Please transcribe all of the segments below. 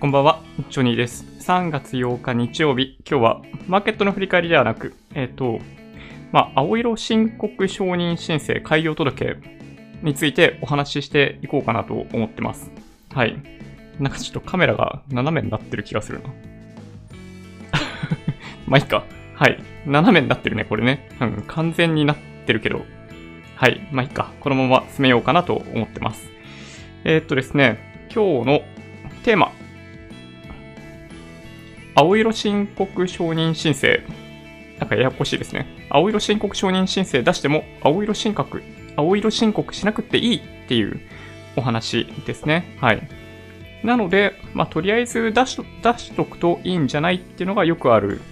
こんばんは、ジョニーです。3月8日日曜日、今日はマーケットの振り返りではなく、えっ、と、まあ、青色申告承認申請開業届についてお話ししていこうかなと思ってます。はい。なんかちょっとカメラが斜めになってる気がするな。まあいいか。はい。斜めになってるね、これね。うん、完全になってるけど。はい。まあいいか。このまま進めようかなと思ってます。えーっとですね、今日のテーマ。青色申告承認申請。なんかややこしいですね。青色申告承認申請出しても、青色申告、青色申告しなくていいっていうお話ですね。はい。なので、まあ、とりあえず出しと出しとくといいんじゃないっていうのがよくある、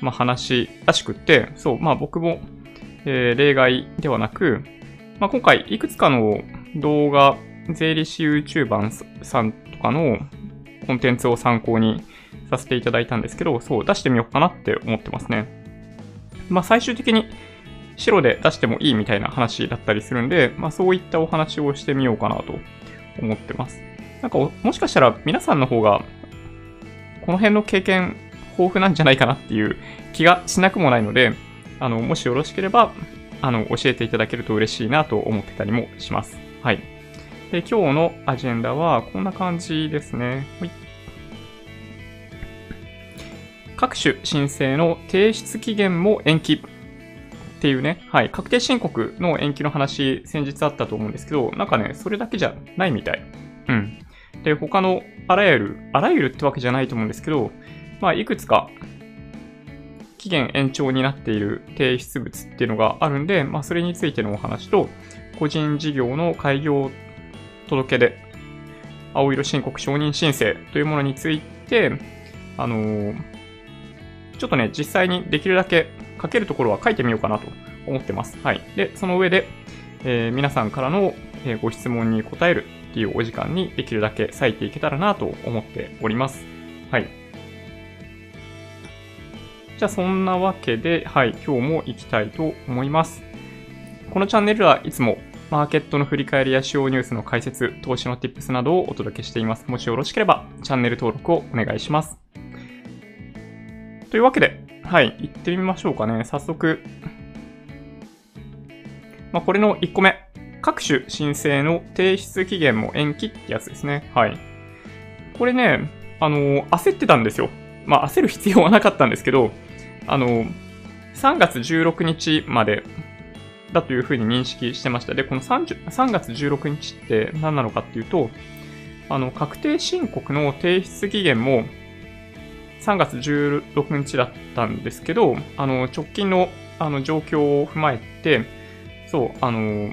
まあ、話らしくって、そう、まあ僕も、えー例外ではなく、まあ、今回いくつかの動画、税理士 YouTuber さんとかのコンテンツを参考にさせていただいたんですけど、そう、出してみようかなって思ってますね。まあ最終的に白で出してもいいみたいな話だったりするんで、まあそういったお話をしてみようかなと思ってます。なんかもしかしたら皆さんの方がこの辺の経験豊富なんじゃないかなっていう気がしなくもないので、あの、もしよろしければ、あの、教えていただけると嬉しいなと思ってたりもします。はい。で、今日のアジェンダはこんな感じですね。ほい各種申請の提出期限も延期っていうね、はい、確定申告の延期の話、先日あったと思うんですけど、なんかね、それだけじゃないみたい。うん。で、他のあらゆる、あらゆるってわけじゃないと思うんですけど、まあ、いくつか期限延長になっている提出物っていうのがあるんで、まあ、それについてのお話と、個人事業の開業届で、青色申告承認申請というものについて、あのーちょっとね、実際にできるだけ書けるところは書いてみようかなと思ってます。はい。で、その上で、えー皆さんからの、えご質問に答えるっていうお時間にできるだけ割いていけたらなと思っております。はい。じゃあそんなわけで、はい、今日も行きたいと思います。このチャンネルはいつもマーケットの振り返りや主要ニュースの解説、投資の tips などをお届けしています。もしよろしければチャンネル登録をお願いします。というわけで、はい、行ってみましょうかね。早速。まあ、これの1個目。各種申請の提出期限も延期ってやつですね。はい。これね、あの焦ってたんですよ。まあ、焦る必要はなかったんですけど、あの3月16日までだというふうに認識してました。で、この 3, 3月16日って何なのかっていうと、あの、確定申告の提出期限も3月16日だったんですけど、あの、直近のあの状況を踏まえて、そう、あの、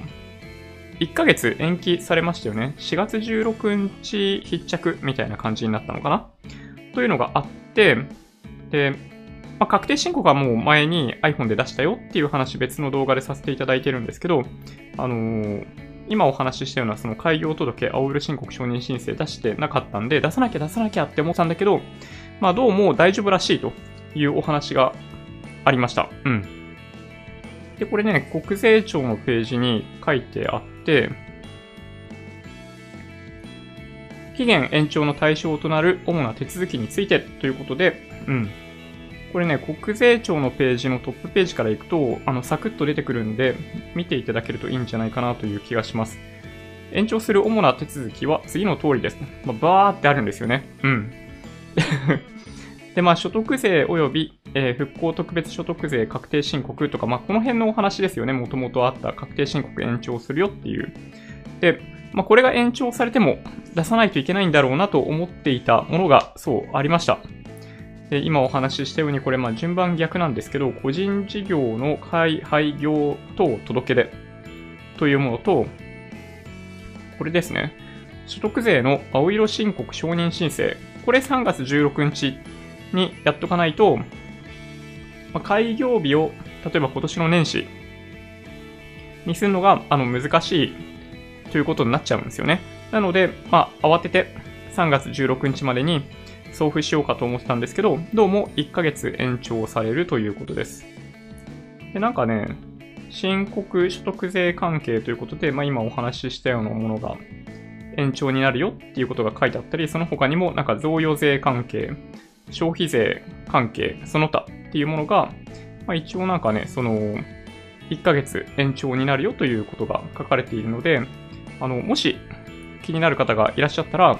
1ヶ月延期されましたよね。4月16日必着みたいな感じになったのかな？というのがあって、で、まあ、確定申告はもう前に iPhone で出したよっていう話別の動画でさせていただいてるんですけど、あのー今お話ししたようなその開業届、青色申告承認申請出してなかったんで、出さなきゃ出さなきゃって思ったんだけど、まあどうも大丈夫らしいというお話がありました。うん。で、これね、国税庁のページに書いてあって、期限延長の対象となる主な手続きについてということで、うん。これね、国税庁のページのトップページから行くと、あの、サクッと出てくるんで、見ていただけるといいんじゃないかなという気がします。延長する主な手続きは次の通りです。まあ、バーってあるんですよね。うん。で、まあ、所得税及び、えー復興特別所得税確定申告とか、まあ、この辺のお話ですよね。もともとあった確定申告延長するよっていう。で、まあ、これが延長されても出さないといけないんだろうなと思っていたものが、そう、ありました。で今お話ししたように、これ、まあ、順番逆なんですけど、個人事業の開廃業等届け出というものと、これですね。所得税の青色申告承認申請。これ3月16日にやっとかないと、ま、開業日を、例えば今年の年始にするのがあの難しいということになっちゃうんですよね。なので、まあ、慌てて3月16日までに送付しようかと思ってたんですけど、どうも1ヶ月延長されるということです。で、なんかね、申告所得税関係ということで、まあ、今お話ししたようなものが延長になるよっていうことが書いてあったり、その他にもなんか贈与税関係、消費税関係、その他っていうものが、まあ、一応なんかね、その、1ヶ月延長になるよということが書かれているので、あの、もし気になる方がいらっしゃったら、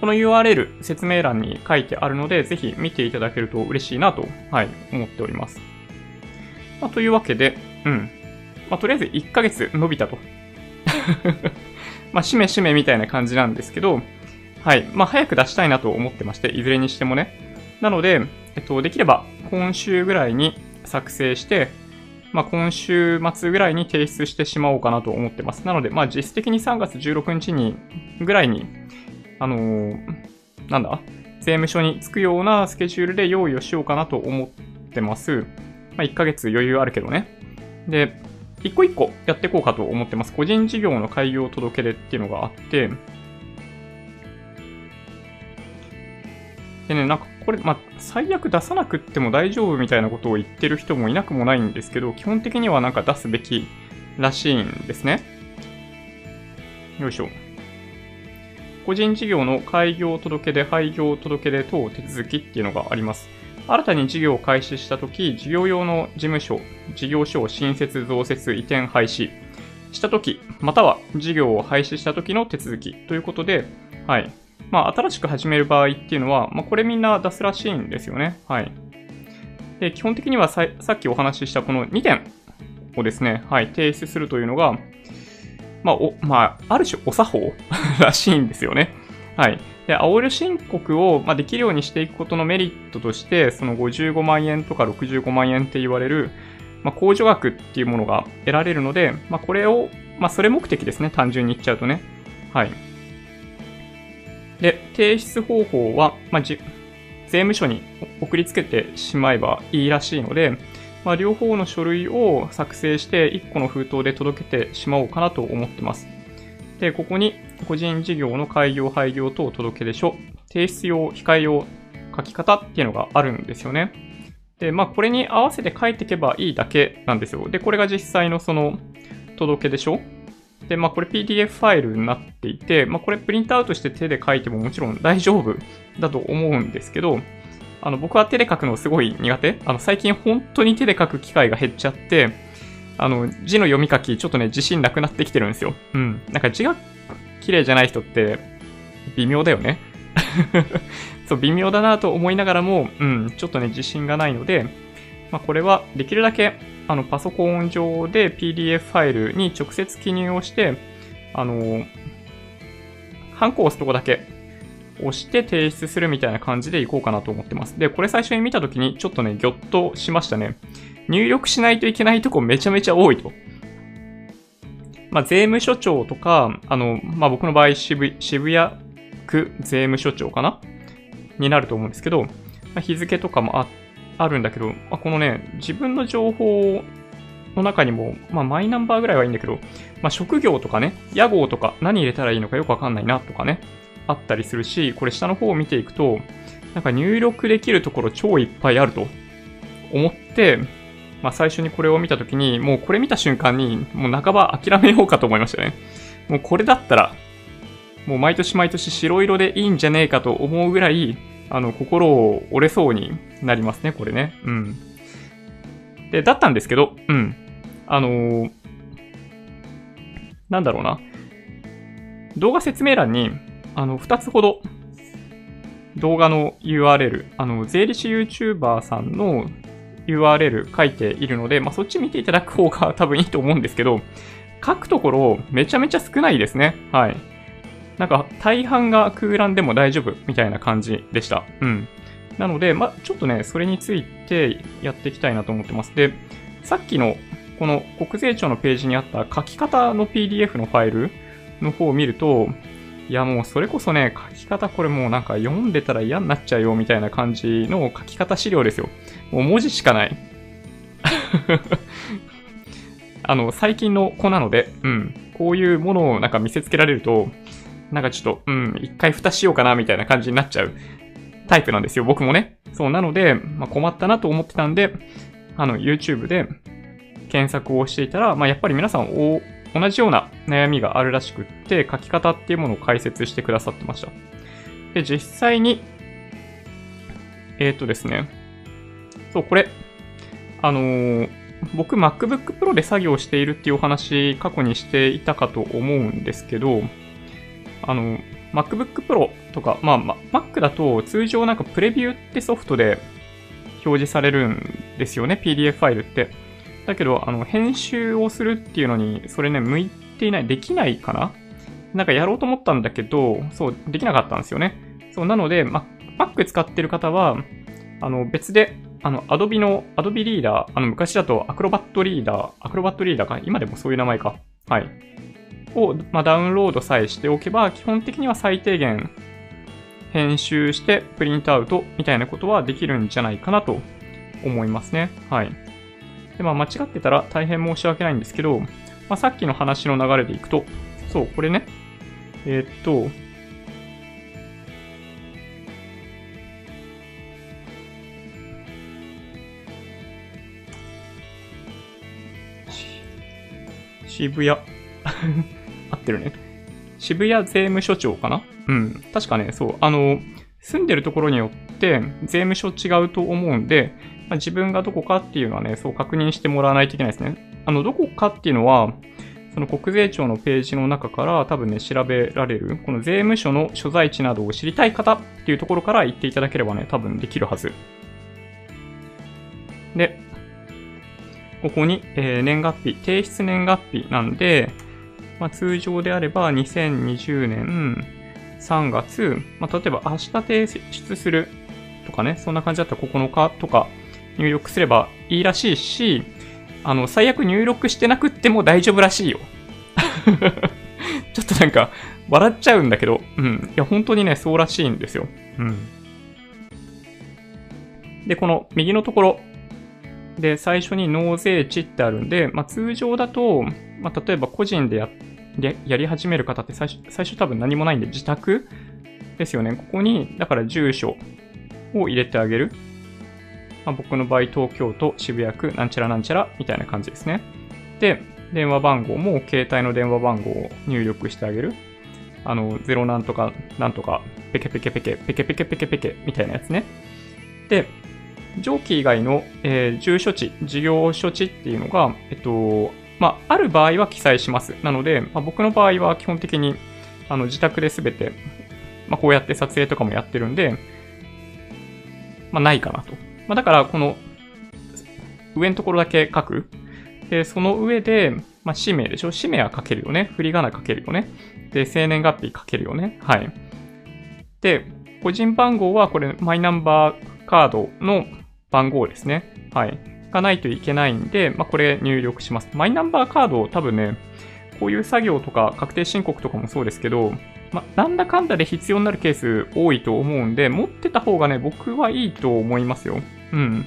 この URL 説明欄に書いてあるので、ぜひ見ていただけると嬉しいなと、はい、思っております。まあ、というわけで、うん。まあ、とりあえず1ヶ月伸びたと。まあ、しめしめみたいな感じなんですけど、はい。まあ、早く出したいなと思ってまして、いずれにしてもね。なので、えっと、できれば今週ぐらいに作成して、まあ、今週末ぐらいに提出してしまおうかなと思ってます。なので、まあ、実質的に3月16日に、ぐらいに、あのー、なんだ？税務署に着くようなスケジュールで用意をしようかなと思ってます。まあ、1ヶ月余裕あるけどね。で、一個一個やっていこうかと思ってます。個人事業の開業届出っていうのがあって、でね、なんかこれ、まあ、最悪出さなくっても大丈夫みたいなことを言ってる人もいなくもないんですけど、基本的にはなんか出すべきらしいんですね。よいしょ。個人事業の開業届出、廃業届出等手続きっていうのがあります。新たに事業を開始したとき、事業用の事務所、事業所を新設、増設、移転、廃止したとき、または事業を廃止したときの手続きということで、はい。まあ、新しく始める場合っていうのは、まあ、これみんな出すらしいんですよね。はい。で、基本的にはささっきお話ししたこの2点をですね、はい、提出するというのが、まあ、お、まあ、ある種お作法らしいんですよね。はい。で、青色申告を、ま、できるようにしていくことのメリットとして、その55万円とか65万円って言われる、まあ、控除額っていうものが得られるので、まあ、これを、まあ、それ目的ですね。単純に言っちゃうとね。はい。で、提出方法は、まあ、じ税務署に送りつけてしまえばいいらしいので、まあ、両方の書類を作成して1個の封筒で届けてしまおうかなと思ってます。で、ここに個人事業の開業、廃業等届出書、提出用、控え用、書き方っていうのがあるんですよね。で、まあ、これに合わせて書いていけばいいだけなんですよ。で、これが実際のその届出書で、まあこれ PDF ファイルになっていて、まあこれプリントアウトして手で書いてももちろん大丈夫だと思うんですけど、あの僕は手で書くのすごい苦手。あの最近本当に手で書く機会が減っちゃって、あの字の読み書きちょっとね自信なくなってきてるんですよ。うん。なんか字が綺麗じゃない人って微妙だよね。そう、微妙だなと思いながらも、うん、ちょっとね自信がないので、まあこれはできるだけあの、パソコン上で PDF ファイルに直接記入をして、あの、ハンコを押すとこだけ押して提出するみたいな感じでいこうかなと思ってます。で、これ最初に見たときにちょっとね、ぎょっとしましたね。入力しないといけないとこめちゃめちゃ多いと。まあ、税務署長とか、あの、まあ、僕の場合渋、渋谷区税務署長かな？になると思うんですけど、まあ、日付とかもああるんだけど、まあ、このね、自分の情報の中にも、まあ、マイナンバーぐらいはいいんだけど、まあ、職業とかね、屋号とか何入れたらいいのかよくわかんないなとかね、あったりするし、これ下の方を見ていくと、なんか入力できるところ超いっぱいあると思って、まあ、最初にこれを見たときに、もうこれ見た瞬間に、もう半ば諦めようかと思いましたね。もうこれだったら、もう毎年毎年白色でいいんじゃねえかと思うぐらい、あの、心を折れそうになりますね、これね。うん。で、だったんですけど、うん。あのー、なんだろうな。動画説明欄に、あの、二つほど、動画の URL、あの、税理士 YouTuber さんの URL 書いているので、まあ、そっち見ていただく方が多分いいと思うんですけど、書くところめちゃめちゃ少ないですね。はい。なんか大半が空欄でも大丈夫みたいな感じでした。うん。なので、まちょっとね、それについてやっていきたいなと思ってます。で、さっきのこの国税庁のページにあった書き方の PDF のファイルの方を見ると、いやもうそれこそね、書き方これもうなんか読んでたら嫌になっちゃうよみたいな感じの書き方資料ですよ。もう文字しかない。あの、最近の子なので、うん。こういうものをなんか見せつけられると、なんかちょっと、うん、一回蓋しようかなみたいな感じになっちゃうタイプなんですよ、僕もね。そう、なので、まあ、困ったなと思ってたんで、あの、YouTube で検索をしていたら、まあ、やっぱり皆さんお、同じような悩みがあるらしくって、書き方っていうものを解説してくださってました。で、実際に、えっ、ー、とですね、そう、これ、あのー、僕 MacBook Pro で作業しているっていうお話過去にしていたかと思うんですけど、あの、MacBook Pro とか、まあ、ま Mac だと通常なんかプレビューってソフトで表示されるんですよね、PDF ファイルって。だけど、あの、編集をするっていうのに、それね、向いていない、できないかななんかやろうと思ったんだけど、そう、できなかったんですよね。そう、なので、ま、Mac 使ってる方は、あの、別で、あの、Adobe の、Adobe リーダー、あの、昔だと Acrobat リーダー、Acrobat リーダーか、今でもそういう名前か。はい。を、まあ、ダウンロードさえしておけば、基本的には最低限編集してプリントアウトみたいなことはできるんじゃないかなと思いますね。はい。で、まあ、間違ってたら大変申し訳ないんですけど、まあ、さっきの話の流れでいくと、そう、これね、えー、っと、渋谷 合ってるね。渋谷税務署長かな？うん。確かね、そう。あの、住んでるところによって税務署違うと思うんで、まあ、自分がどこかっていうのはね、そう確認してもらわないといけないですね。あの、どこかっていうのは、その国税庁のページの中から多分ね、調べられる、この税務署の所在地などを知りたい方っていうところから言っていただければね、多分できるはず。で、ここに、えー、年月日、提出年月日なんで、まあ、通常であれば2020年3月、まあ、例えば明日提出するとかね、そんな感じだったら9日とか入力すればいいらしいし、あの、最悪入力してなくっても大丈夫らしいよ。ちょっとなんか、笑っちゃうんだけど、うん。いや、本当にね、そうらしいんですよ。うん。で、この右のところ、で、最初に納税地ってあるんで、まあ、通常だと、まあ、例えば個人でややり始める方って最初最初多分何もないんで自宅ですよね。ここに、だから住所を入れてあげる。まあ、僕の場合、東京都渋谷区なんちゃらなんちゃらみたいな感じですね。で、電話番号も携帯の電話番号を入力してあげる。あの、0なんとかなんとか、ペケペケペケ、ペケペケペケペケみたいなやつね。で、上記以外の、えー、住所地、事業所地っていうのが、えっと、まあ、ある場合は記載します。なので、まあ、僕の場合は基本的にあの自宅で全て、まあ、こうやって撮影とかもやってるんで、まあ、ないかなと。まあ、だから、この上のところだけ書く。で、その上で、まあ、氏名でしょ？氏名は書けるよね。振り仮名書けるよね。で、生年月日書けるよね。はい。で、個人番号はこれ、マイナンバーカードの番号ですね。はい。がないといけないんで、まあ、これ入力します。マイナンバーカードを多分ね、こういう作業とか確定申告とかもそうですけど、まあ、なんだかんだで必要になるケース多いと思うんで、持ってた方がね、僕はいいと思いますよ。うん。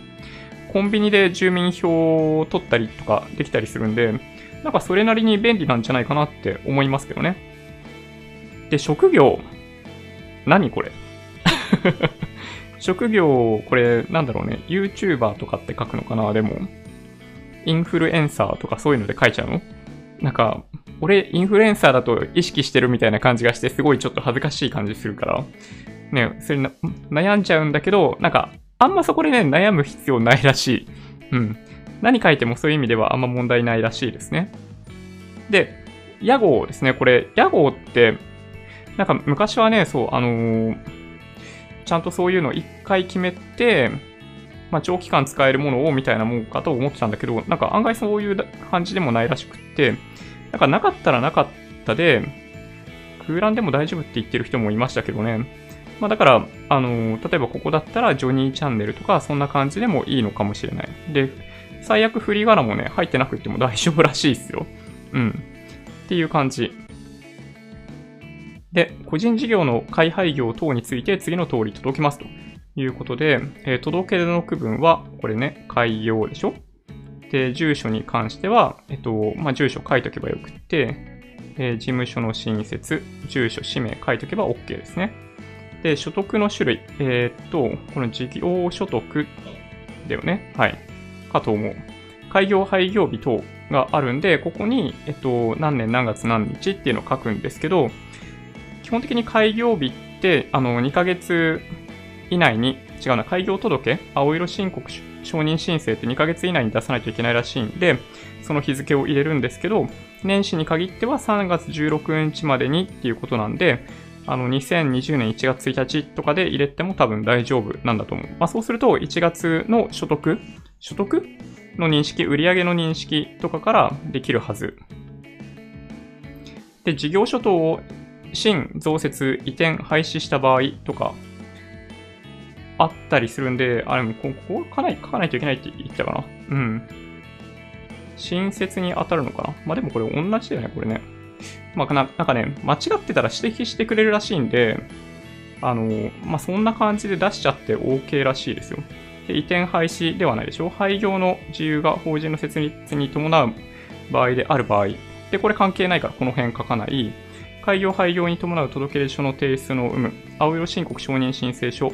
コンビニで住民票を取ったりとかできたりするんで、なんかそれなりに便利なんじゃないかなって思いますけどね。で、職業？何これ？職業、これ、なんだろうね、YouTuber とかって書くのかなでも、インフルエンサーとかそういうので書いちゃうの？なんか、俺、インフルエンサーだと意識してるみたいな感じがして、すごいちょっと恥ずかしい感じするから、ね、それな、悩んじゃうんだけど、なんか、あんまそこでね、悩む必要ないらしい。うん。何書いてもそういう意味ではあんま問題ないらしいですね。で、屋号ですね。これ、屋号って、なんか昔はね、そう、あのーちゃんとそういうのを一回決めて、まあ、長期間使えるものをみたいなもんかと思ってたんだけど、なんか案外そういう感じでもないらしくって、なんかなかったらなかったで、空欄でも大丈夫って言ってる人もいましたけどね。まあだから、あの例えばここだったらジョニーチャンネルとかそんな感じでもいいのかもしれない。で、最悪振り仮名もね、入ってなくても大丈夫らしいですよ。うん。っていう感じ。で、個人事業の開廃業等について次の通り届きますということで、えー、届け出の区分は、これね、開業でしょ？で、住所に関しては、えっと、まあ、住所書いとけばよくって、えー、事務所の新設、住所、氏名書いとけば OK ですね。で、所得の種類、えー、っと、この事業所得だよね？はい。かと思う。開業廃業日等があるんで、ここに、えっと、何年何月何日っていうのを書くんですけど、基本的に開業日って、あの、2ヶ月以内に、違うな、開業届、青色申告承認申請って2ヶ月以内に出さないといけないらしいんで、その日付を入れるんですけど、年始に限っては3月16日までにっていうことなんで、あの、2020年1月1日とかで入れても多分大丈夫なんだと思う。まあ、そうすると、1月の所得所得？の認識、売上の認識とかからできるはず。で、事業所等を新増設移転廃止した場合とか、あったりするんで、あれもここ書かない、書かないといけないって言ったかな。うん。新設に当たるのかな。まあでもこれ同じだよね、これね。まあな、なんかね、間違ってたら指摘してくれるらしいんで、あの、まあそんな感じで出しちゃって OK らしいですよ。で移転廃止ではないでしょ廃業の自由が法人の設立に伴う場合である場合。で、これ関係ないからこの辺書かない。開業廃業に伴う届出書の提出の有無、青色申告承認申請書、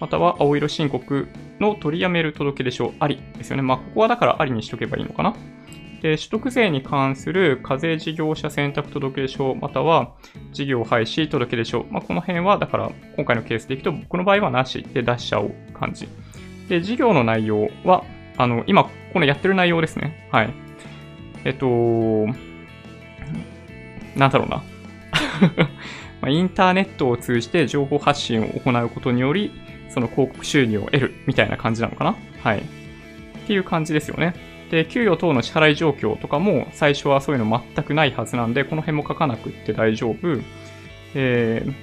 または青色申告の取りやめる届出書ありですよね。まあ、ここはだからありにしとけばいいのかな。で、取得税に関する課税事業者選択届出書、または事業廃止届出書。まあ、この辺は、だから今回のケースでいくと、僕の場合はなしで出しちゃう感じ。で、事業の内容は、あの、今、このやってる内容ですね。はい。えっと、なんだろうな。まインターネットを通じて情報発信を行うことにより、その広告収入を得るみたいな感じなのかな？はい。っていう感じですよね。で、給与等の支払い状況とかも最初はそういうの全くないはずなんで、この辺も書かなくって大丈夫。えー、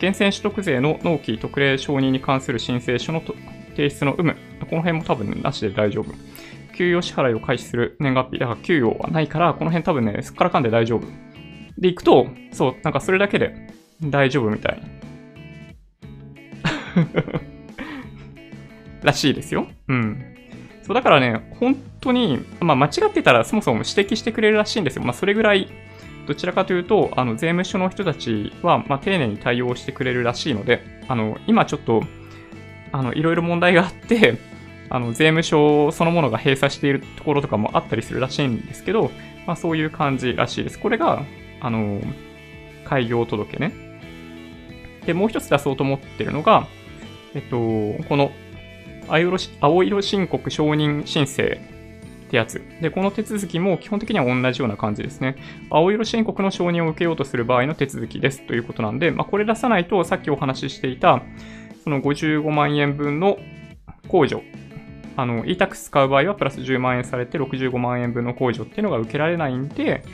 源泉取得税の納期特例承認に関する申請書の提出の有無。この辺も多分なしで大丈夫。給与支払いを開始する年月日。だから給与はないから、この辺多分ね、すっからかんで大丈夫。で、行くと、そう、なんかそれだけで大丈夫みたい。らしいですよ。うん。そう、だからね、本当に、まあ間違ってたらそもそも指摘してくれるらしいんですよ。まあそれぐらい、どちらかというと、あの、税務署の人たちは、まあ丁寧に対応してくれるらしいので、あの、今ちょっと、あの、いろいろ問題があって、あの、税務署そのものが閉鎖しているところとかもあったりするらしいんですけど、まあそういう感じらしいです。これが、あの、開業届ね。で、もう一つ出そうと思ってるのが、えっと、この青色申告承認申請ってやつ。で、この手続きも基本的には同じような感じですね。青色申告の承認を受けようとする場合の手続きですということなんで、まあ、これ出さないとさっきお話ししていた、その55万円分の控除。あの、e-tax 使う場合はプラス10万円されて65万円分の控除っていうのが受けられないんで、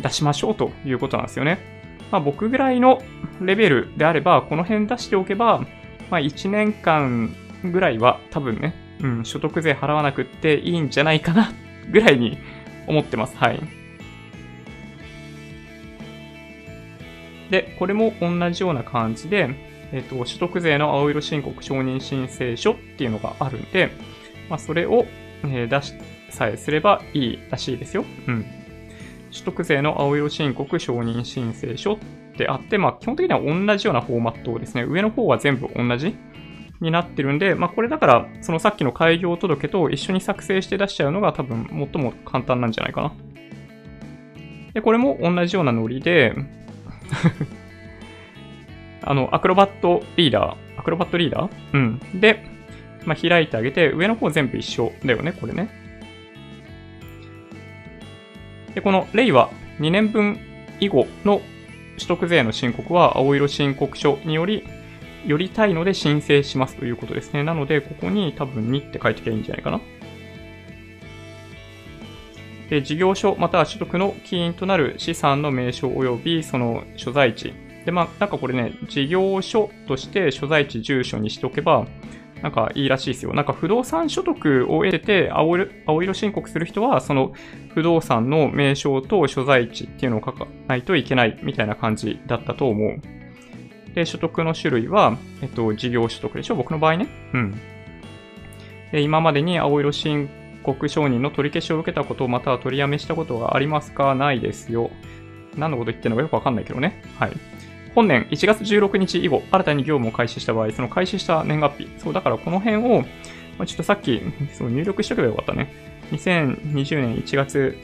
出しましょうということなんですよね。まあ、僕ぐらいのレベルであれば、この辺出しておけば、まあ、1年間ぐらいは多分ね、うん、所得税払わなくっていいんじゃないかな、ぐらいに思ってます。はい。で、これも同じような感じで、えっ、ー、と、所得税の青色申告承認申請書っていうのがあるんで、まあ、それを、えー、出しさえすればいいらしいですよ。うん。所得税の青色申告承認申請書ってあって、まあ、基本的には同じようなフォーマットをですね、上の方は全部同じになってるんで、まあ、これだから、そのさっきの開業届と一緒に作成して出しちゃうのが多分最も簡単なんじゃないかな。で、これも同じようなノリで あの、アクロバットリーダー、アクロバットリーダー？うん。で、まあ、開いてあげて、上の方全部一緒だよね、これね。で、この令和2年分以後の取得税の申告は青色申告書によりよりたいので申請しますということですね。なので、ここに多分2って書いてきゃいいんじゃないかな。で、事業所または取得の起因となる資産の名称及びその所在地。で、まあ、なんかこれね、事業所として所在地、住所にしておけば、なんかいいらしいですよ。なんか不動産所得を得て青色申告する人は、その不動産の名称と所在地っていうのを書かないといけないみたいな感じだったと思う。で、所得の種類は、えっと、事業所得でしょ？僕の場合ね。うん。で、今までに青色申告承認の取り消しを受けたこと、または取りやめしたことがありますか？ないですよ。何のこと言ってるのかよくわかんないけどね。はい。本年1月16日以後、新たに業務を開始した場合、その開始した年月日。そう、だからこの辺を、まあ、ちょっとさっき、そう入力しとけばよかったね。2020年1月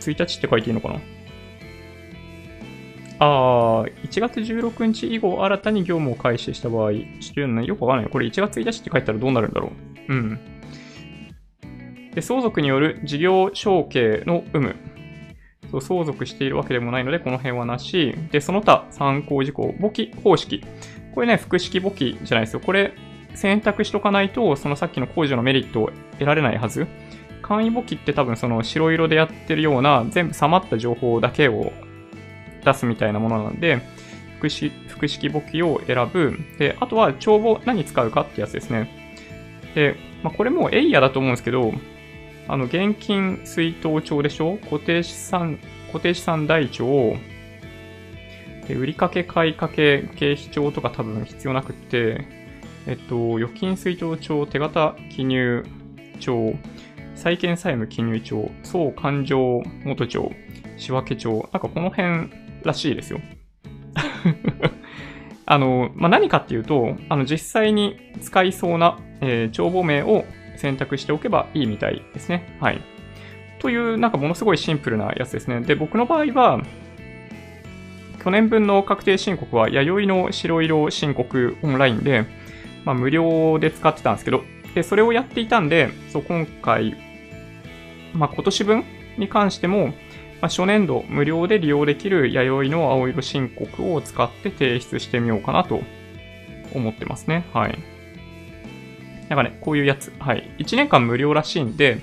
1日って書いていいのかな？あー、1月16日以後新たに業務を開始した場合、ちょっとね、よくわかんない。これ1月1日って書いたらどうなるんだろう？うん。で、相続による事業承継の有無。相続しているわけでもないので、この辺はなし。で、その他参考事項、簿記方式。これね、複式簿記じゃないですよ。これ、選択しとかないと、そのさっきの控除のメリットを得られないはず。簡易簿記って多分その白色でやってるような全部さまった情報だけを出すみたいなものなんで、複式複式簿記を選ぶ。で、あとは帳簿何使うかってやつですね。で、まあ、これもエイヤだと思うんですけど、あの、現金水筒帳でしょ？固定資産、固定資産台帳、で、売掛買い掛け経費帳とか多分必要なくって、えっと、預金水筒帳、手形記入帳、債券債務記入帳、総勘定元帳、仕分け帳、なんかこの辺らしいですよ。あの、まあ、何かっていうと、あの、実際に使いそうな、えー、帳簿名を選択しておけばいいみたいですね。はい。という、なんかものすごいシンプルなやつですね。で、僕の場合は、去年分の確定申告は、弥生の白色申告オンラインで、まあ、無料で使ってたんですけど、で、それをやっていたんで、そう、今回、まあ、今年分に関しても、まあ、初年度無料で利用できる弥生の青色申告を使って提出してみようかなと思ってますね。はい。なんかね、こういうやつ。はい。1年間無料らしいんで、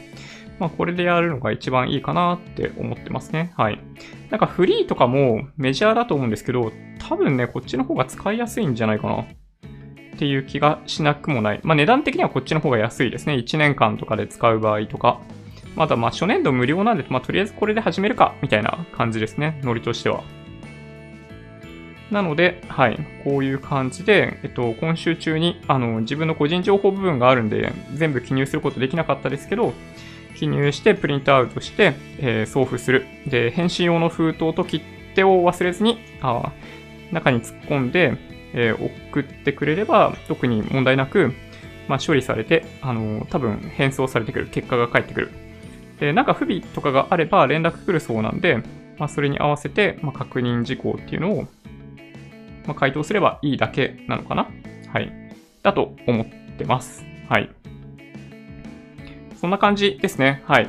まあ、これでやるのが一番いいかなって思ってますね。はい。なんかフリーとかもメジャーだと思うんですけど、多分ね、こっちの方が使いやすいんじゃないかな。っていう気がしなくもない。まあ、値段的にはこっちの方が安いですね。1年間とかで使う場合とか。まだまあ初年度無料なんで、まあ、とりあえずこれで始めるか、みたいな感じですね。ノリとしては。なので、はい、こういう感じで、えっと、今週中に、あの、自分の個人情報部分があるんで、全部記入することできなかったですけど、記入して、プリントアウトして、えー、送付する。で、返信用の封筒と切手を忘れずに、あ中に突っ込んで、えー、送ってくれれば、特に問題なく、まあ、処理されて、あのー、多分返送されてくる。結果が返ってくる。で、なんか不備とかがあれば連絡来るそうなんで、まあ、それに合わせて、まあ、確認事項っていうのを、まあ、回答すればいいだけなのかな？はい。だと思ってます。はい。そんな感じですね。はい。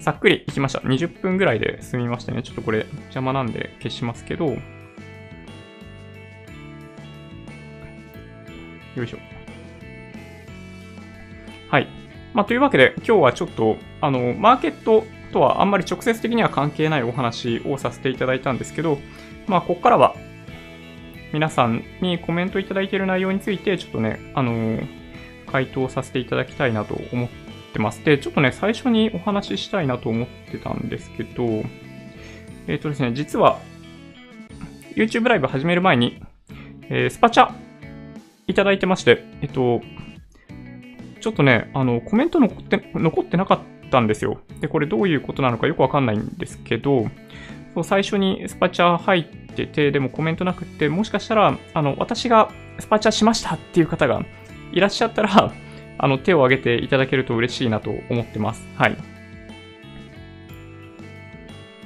さっくりいきました。20分ぐらいで済みましたね。ちょっとこれ邪魔なんで消しますけど、よいしょ。はい。まあ、というわけで、今日はちょっと、あの、マーケットとはあんまり直接的には関係ないお話をさせていただいたんですけど、まあ、ここからは、皆さんにコメントいただいている内容について、ちょっとね、あの回答させていただきたいなと思ってます。で、ちょっとね、最初にお話ししたいなと思ってたんですけど、えっ、ー、とですね、実は、YouTube ライブ始める前に、えー、スパチャいただいてまして、えっと、ちょっとね、あの、コメント残って、残ってなかったんですよ。で、これどういうことなのかよくわかんないんですけど、そう最初にスパチャ入ってて、でもコメントなくって、もしかしたら、あの、私がスパチャしましたっていう方がいらっしゃったら、あの、手を挙げていただけると嬉しいなと思ってます。はい。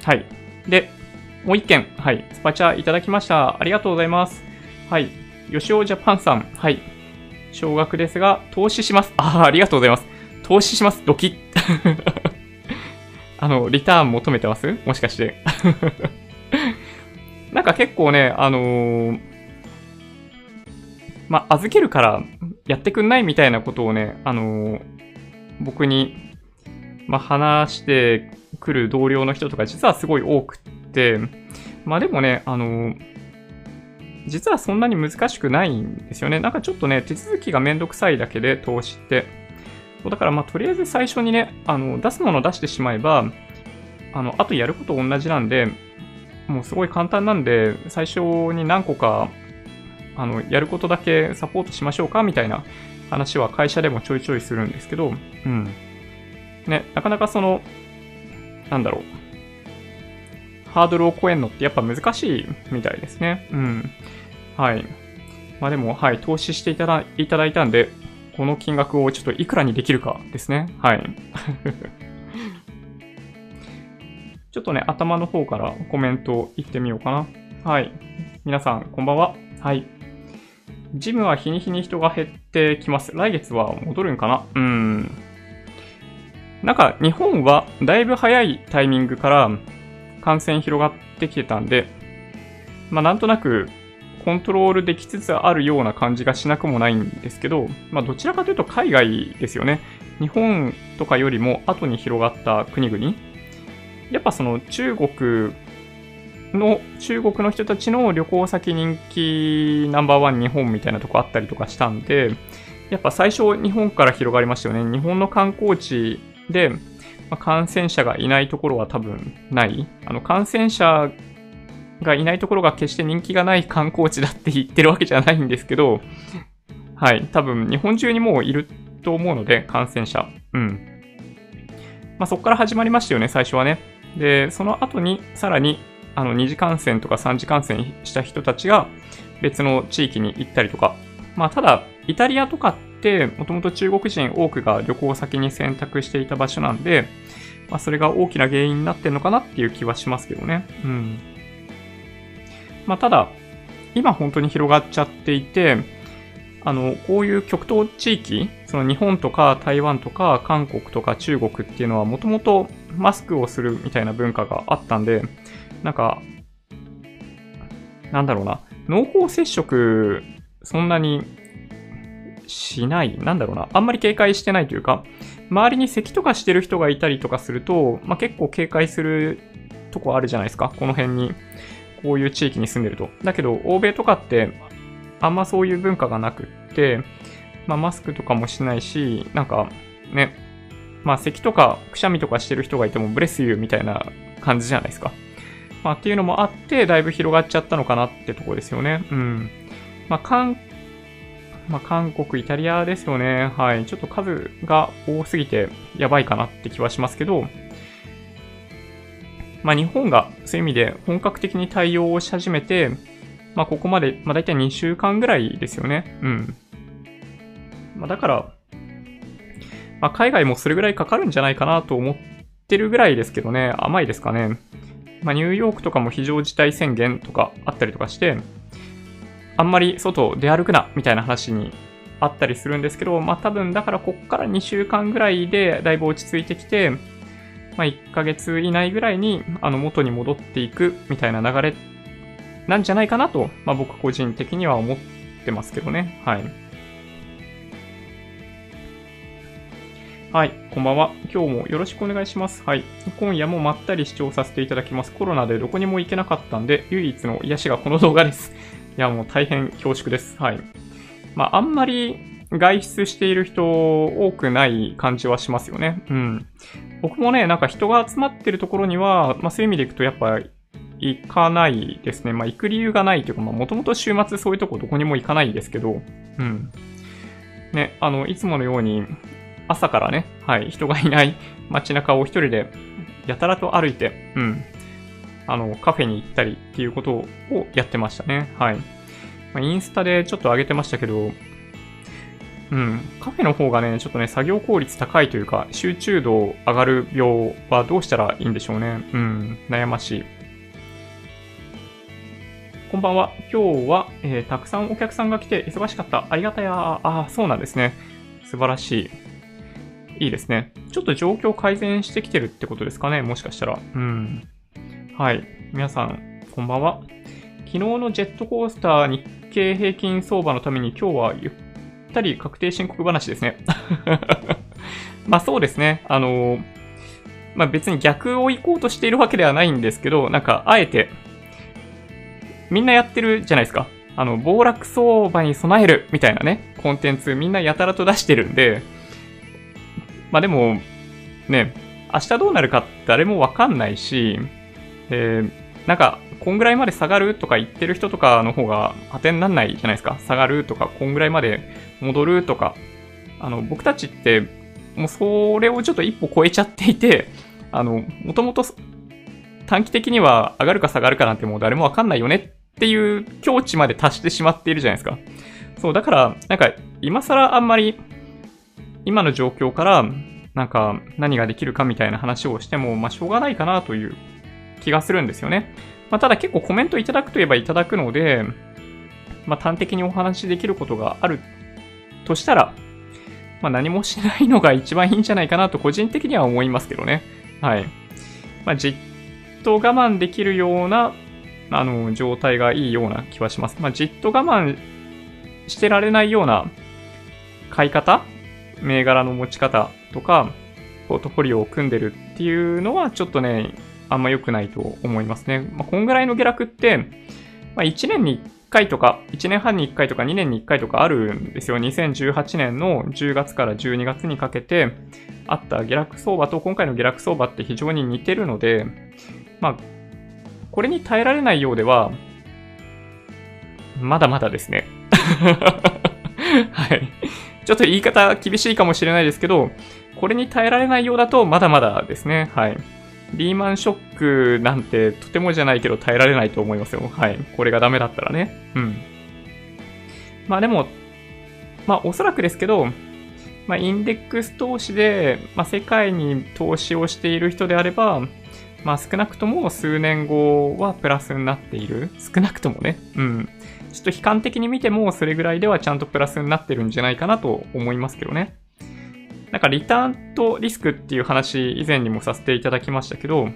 はい。で、もう一件、はい、スパチャいただきました。ありがとうございます。はい。吉尾ジャパンさん、はい。少額ですが、投資します。ああ、ありがとうございます。投資します。ドキッ。あの、リターン求めてます？もしかして。なんか結構ね、あのー、ま、預けるからやってくんないみたいなことをね、あのー、僕に、ま、話してくる同僚の人とか実はすごい多くって、まあでもね、あのー実はそんなに難しくないんですよね。なんかちょっとね、手続きがめんどくさいだけで投資って。だからまあとりあえず最初にね、あの、出すものを出してしまえば、あの、あとやること同じなんで、もうすごい簡単なんで、最初に何個か、あの、やることだけサポートしましょうかみたいな話は会社でもちょいちょいするんですけど、うん。ね、なかなかその、なんだろう。ハードルを超えるのってやっぱ難しいみたいですね。うん。はい。まあでも、はい、投資していただいたんで、この金額をちょっといくらにできるかですね。はい。ちょっとね、頭の方からコメントいってみようかな。はい。皆さん、こんばんは。はい。ジムは日に日に人が減ってきます。来月は戻るんかな？うん。なんか、日本はだいぶ早いタイミングから感染広がってきてたんで、まあなんとなくコントロールできつつあるような感じがしなくもないんですけど、まあどちらかというと海外ですよね。日本とかよりも後に広がった国々。やっぱその中国の中国の人たちの旅行先人気ナンバーワン日本みたいなとこあったりとかしたんで、やっぱ最初日本から広がりましたよね。日本の観光地で、ま、感染者がいないところは多分ない。あの感染者がいないところが決して人気がない観光地だって言ってるわけじゃないんですけど、はい、多分日本中にもういると思うので、感染者。うん。まあ、そこから始まりましたよね、最初はね。で、その後にさらにあの、二次感染とか三次感染した人たちが別の地域に行ったりとか。まあ、ただ、イタリアとかって、もともと中国人多くが旅行先に選択していた場所なんで、まあ、それが大きな原因になってんのかなっていう気はしますけどね。うん。まあ、ただ、今本当に広がっちゃっていて、あの、こういう極東地域、その日本とか台湾とか韓国とか中国っていうのはもともとマスクをするみたいな文化があったんで、なんか、なんだろうな、濃厚接触、そんなにしない、なんだろうな、あんまり警戒してないというか、周りに咳とかしてる人がいたりとかすると、まあ、結構警戒するとこあるじゃないですか、この辺に、こういう地域に住んでると。だけど、欧米とかって、あんまそういう文化がなくって、まあ、マスクとかもしないし、なんか、ね、まあ、咳とかくしゃみとかしてる人がいてもブレスユーみたいな感じじゃないですか。まあ、っていうのもあって、だいぶ広がっちゃったのかなってとこですよね。うん。まあ、韓、まあ、韓国、イタリアですよね。はい。ちょっと数が多すぎてやばいかなって気はしますけど、まあ、日本がそういう意味で本格的に対応をし始めて、まあ、ここまで、まあ、大体2週間ぐらいですよね。うん。まあ、だから、まあ、海外もそれぐらいかかるんじゃないかなと思ってるぐらいですけどね。甘いですかね。まあ、ニューヨークとかも非常事態宣言とかあったりとかして、あんまり外出歩くなみたいな話にあったりするんですけど、まあ多分だからこっから2週間ぐらいでだいぶ落ち着いてきて、まあ1ヶ月以内ぐらいにあの元に戻っていくみたいな流れなんじゃないかなと、まあ僕個人的には思ってますけどね。はい。はい、こんばんは。今日もよろしくお願いします。はい。今夜もまったり視聴させていただきます。コロナでどこにも行けなかったんで、唯一の癒しがこの動画です。いや、もう大変恐縮です。はい。まあ、あんまり外出している人多くない感じはしますよね。うん。僕もね、なんか人が集まってるところには、まあそういう意味でいくとやっぱ行かないですね。まあ行く理由がないというか、まあもともと週末そういうとこどこにも行かないですけど、うん。ね、あの、いつものように朝からね、はい、人がいない街中を一人でやたらと歩いて、うん、あの、カフェに行ったりっていうことをやってましたね。はい。まあ、インスタでちょっと上げてましたけど、うん、カフェの方がね、ちょっとね、作業効率高いというか、集中度上がる病はどうしたらいいんでしょうね。うん、悩ましい。こんばんは。今日は、えー、たくさんお客さんが来て忙しかった。ありがたや。ああ、そうなんですね。素晴らしい。いいですね。ちょっと状況改善してきてるってことですかね、もしかしたら。うん。はい。皆さん、こんばんは。昨日のジェットコースター日経平均相場のために今日はゆったり確定申告話ですね。まあそうですね。あのまあ別に逆を行こうとしているわけではないんですけど、なんかあえて、みんなやってるじゃないですか。あの、暴落相場に備えるみたいなね、コンテンツみんなやたらと出してるんで、まあでも、ね、明日どうなるか誰もわかんないし、えー、なんか、こんぐらいまで下がるとか言ってる人とかの方が当てになんないじゃないですか。下がるとか、こんぐらいまで戻るとか。あの、僕たちって、もうそれをちょっと一歩超えちゃっていて、あの、もともと短期的には上がるか下がるかなんてもう誰もわかんないよねっていう境地まで達してしまっているじゃないですか。そう、だから、なんか、今更あんまり今の状況から、なんか何ができるかみたいな話をしても、まあ、しょうがないかなという気がするんですよね。まあ、ただ結構コメントいただくといえばいただくので、まあ、端的にお話しできることがあるとしたら、まあ、何もしないのが一番いいんじゃないかなと個人的には思いますけどね。はい。まあ、じっと我慢できるような、あの、状態がいいような気はします。まあ、じっと我慢してられないような買い方銘柄の持ち方とか、ポートフォリオを組んでるっていうのはちょっとね、あんま良くないと思いますね。まあ、こんぐらいの下落って、まあ、1年に回とか、1年半に1回とか2年に1回とかあるんですよ。2018年の10月から12月にかけてあった下落相場と今回の下落相場って非常に似てるので、まあ、これに耐えられないようでは、まだまだですね。はい。ちょっと言い方厳しいかもしれないですけど、これに耐えられないようだとまだまだですね。はい。リーマンショックなんてとてもじゃないけど耐えられないと思いますよ。はい。これがダメだったらね。うん。まあでも、まあおそらくですけど、まあインデックス投資で、まあ世界に投資をしている人であれば、まあ少なくとも数年後はプラスになっている。少なくともね。うん。ちょっと悲観的に見てもそれぐらいではちゃんとプラスになってるんじゃないかなと思いますけどね。なんかリターンとリスクっていう話以前にもさせていただきましたけど、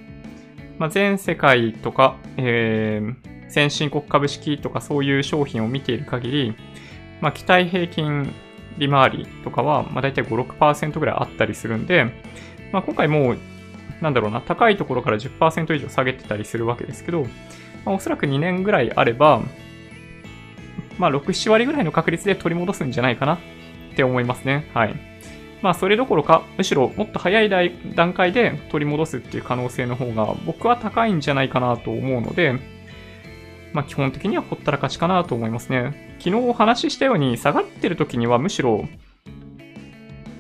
まあ、全世界とか、えー、先進国株式とかそういう商品を見ている限り、まあ、期待平均利回りとかは、まあ、大体5、6%ぐらいあったりするんで、まあ、今回もう、なんだろうな、高いところから10%以上下げてたりするわけですけど、まあ、おそらく2年ぐらいあれば、まあ、6、7割ぐらいの確率で取り戻すんじゃないかなって思いますね。はい。まあそれどころか、むしろもっと早い段階で取り戻すっていう可能性の方が僕は高いんじゃないかなと思うので、まあ基本的にはほったらかしかなと思いますね。昨日お話ししたように下がってる時にはむしろ、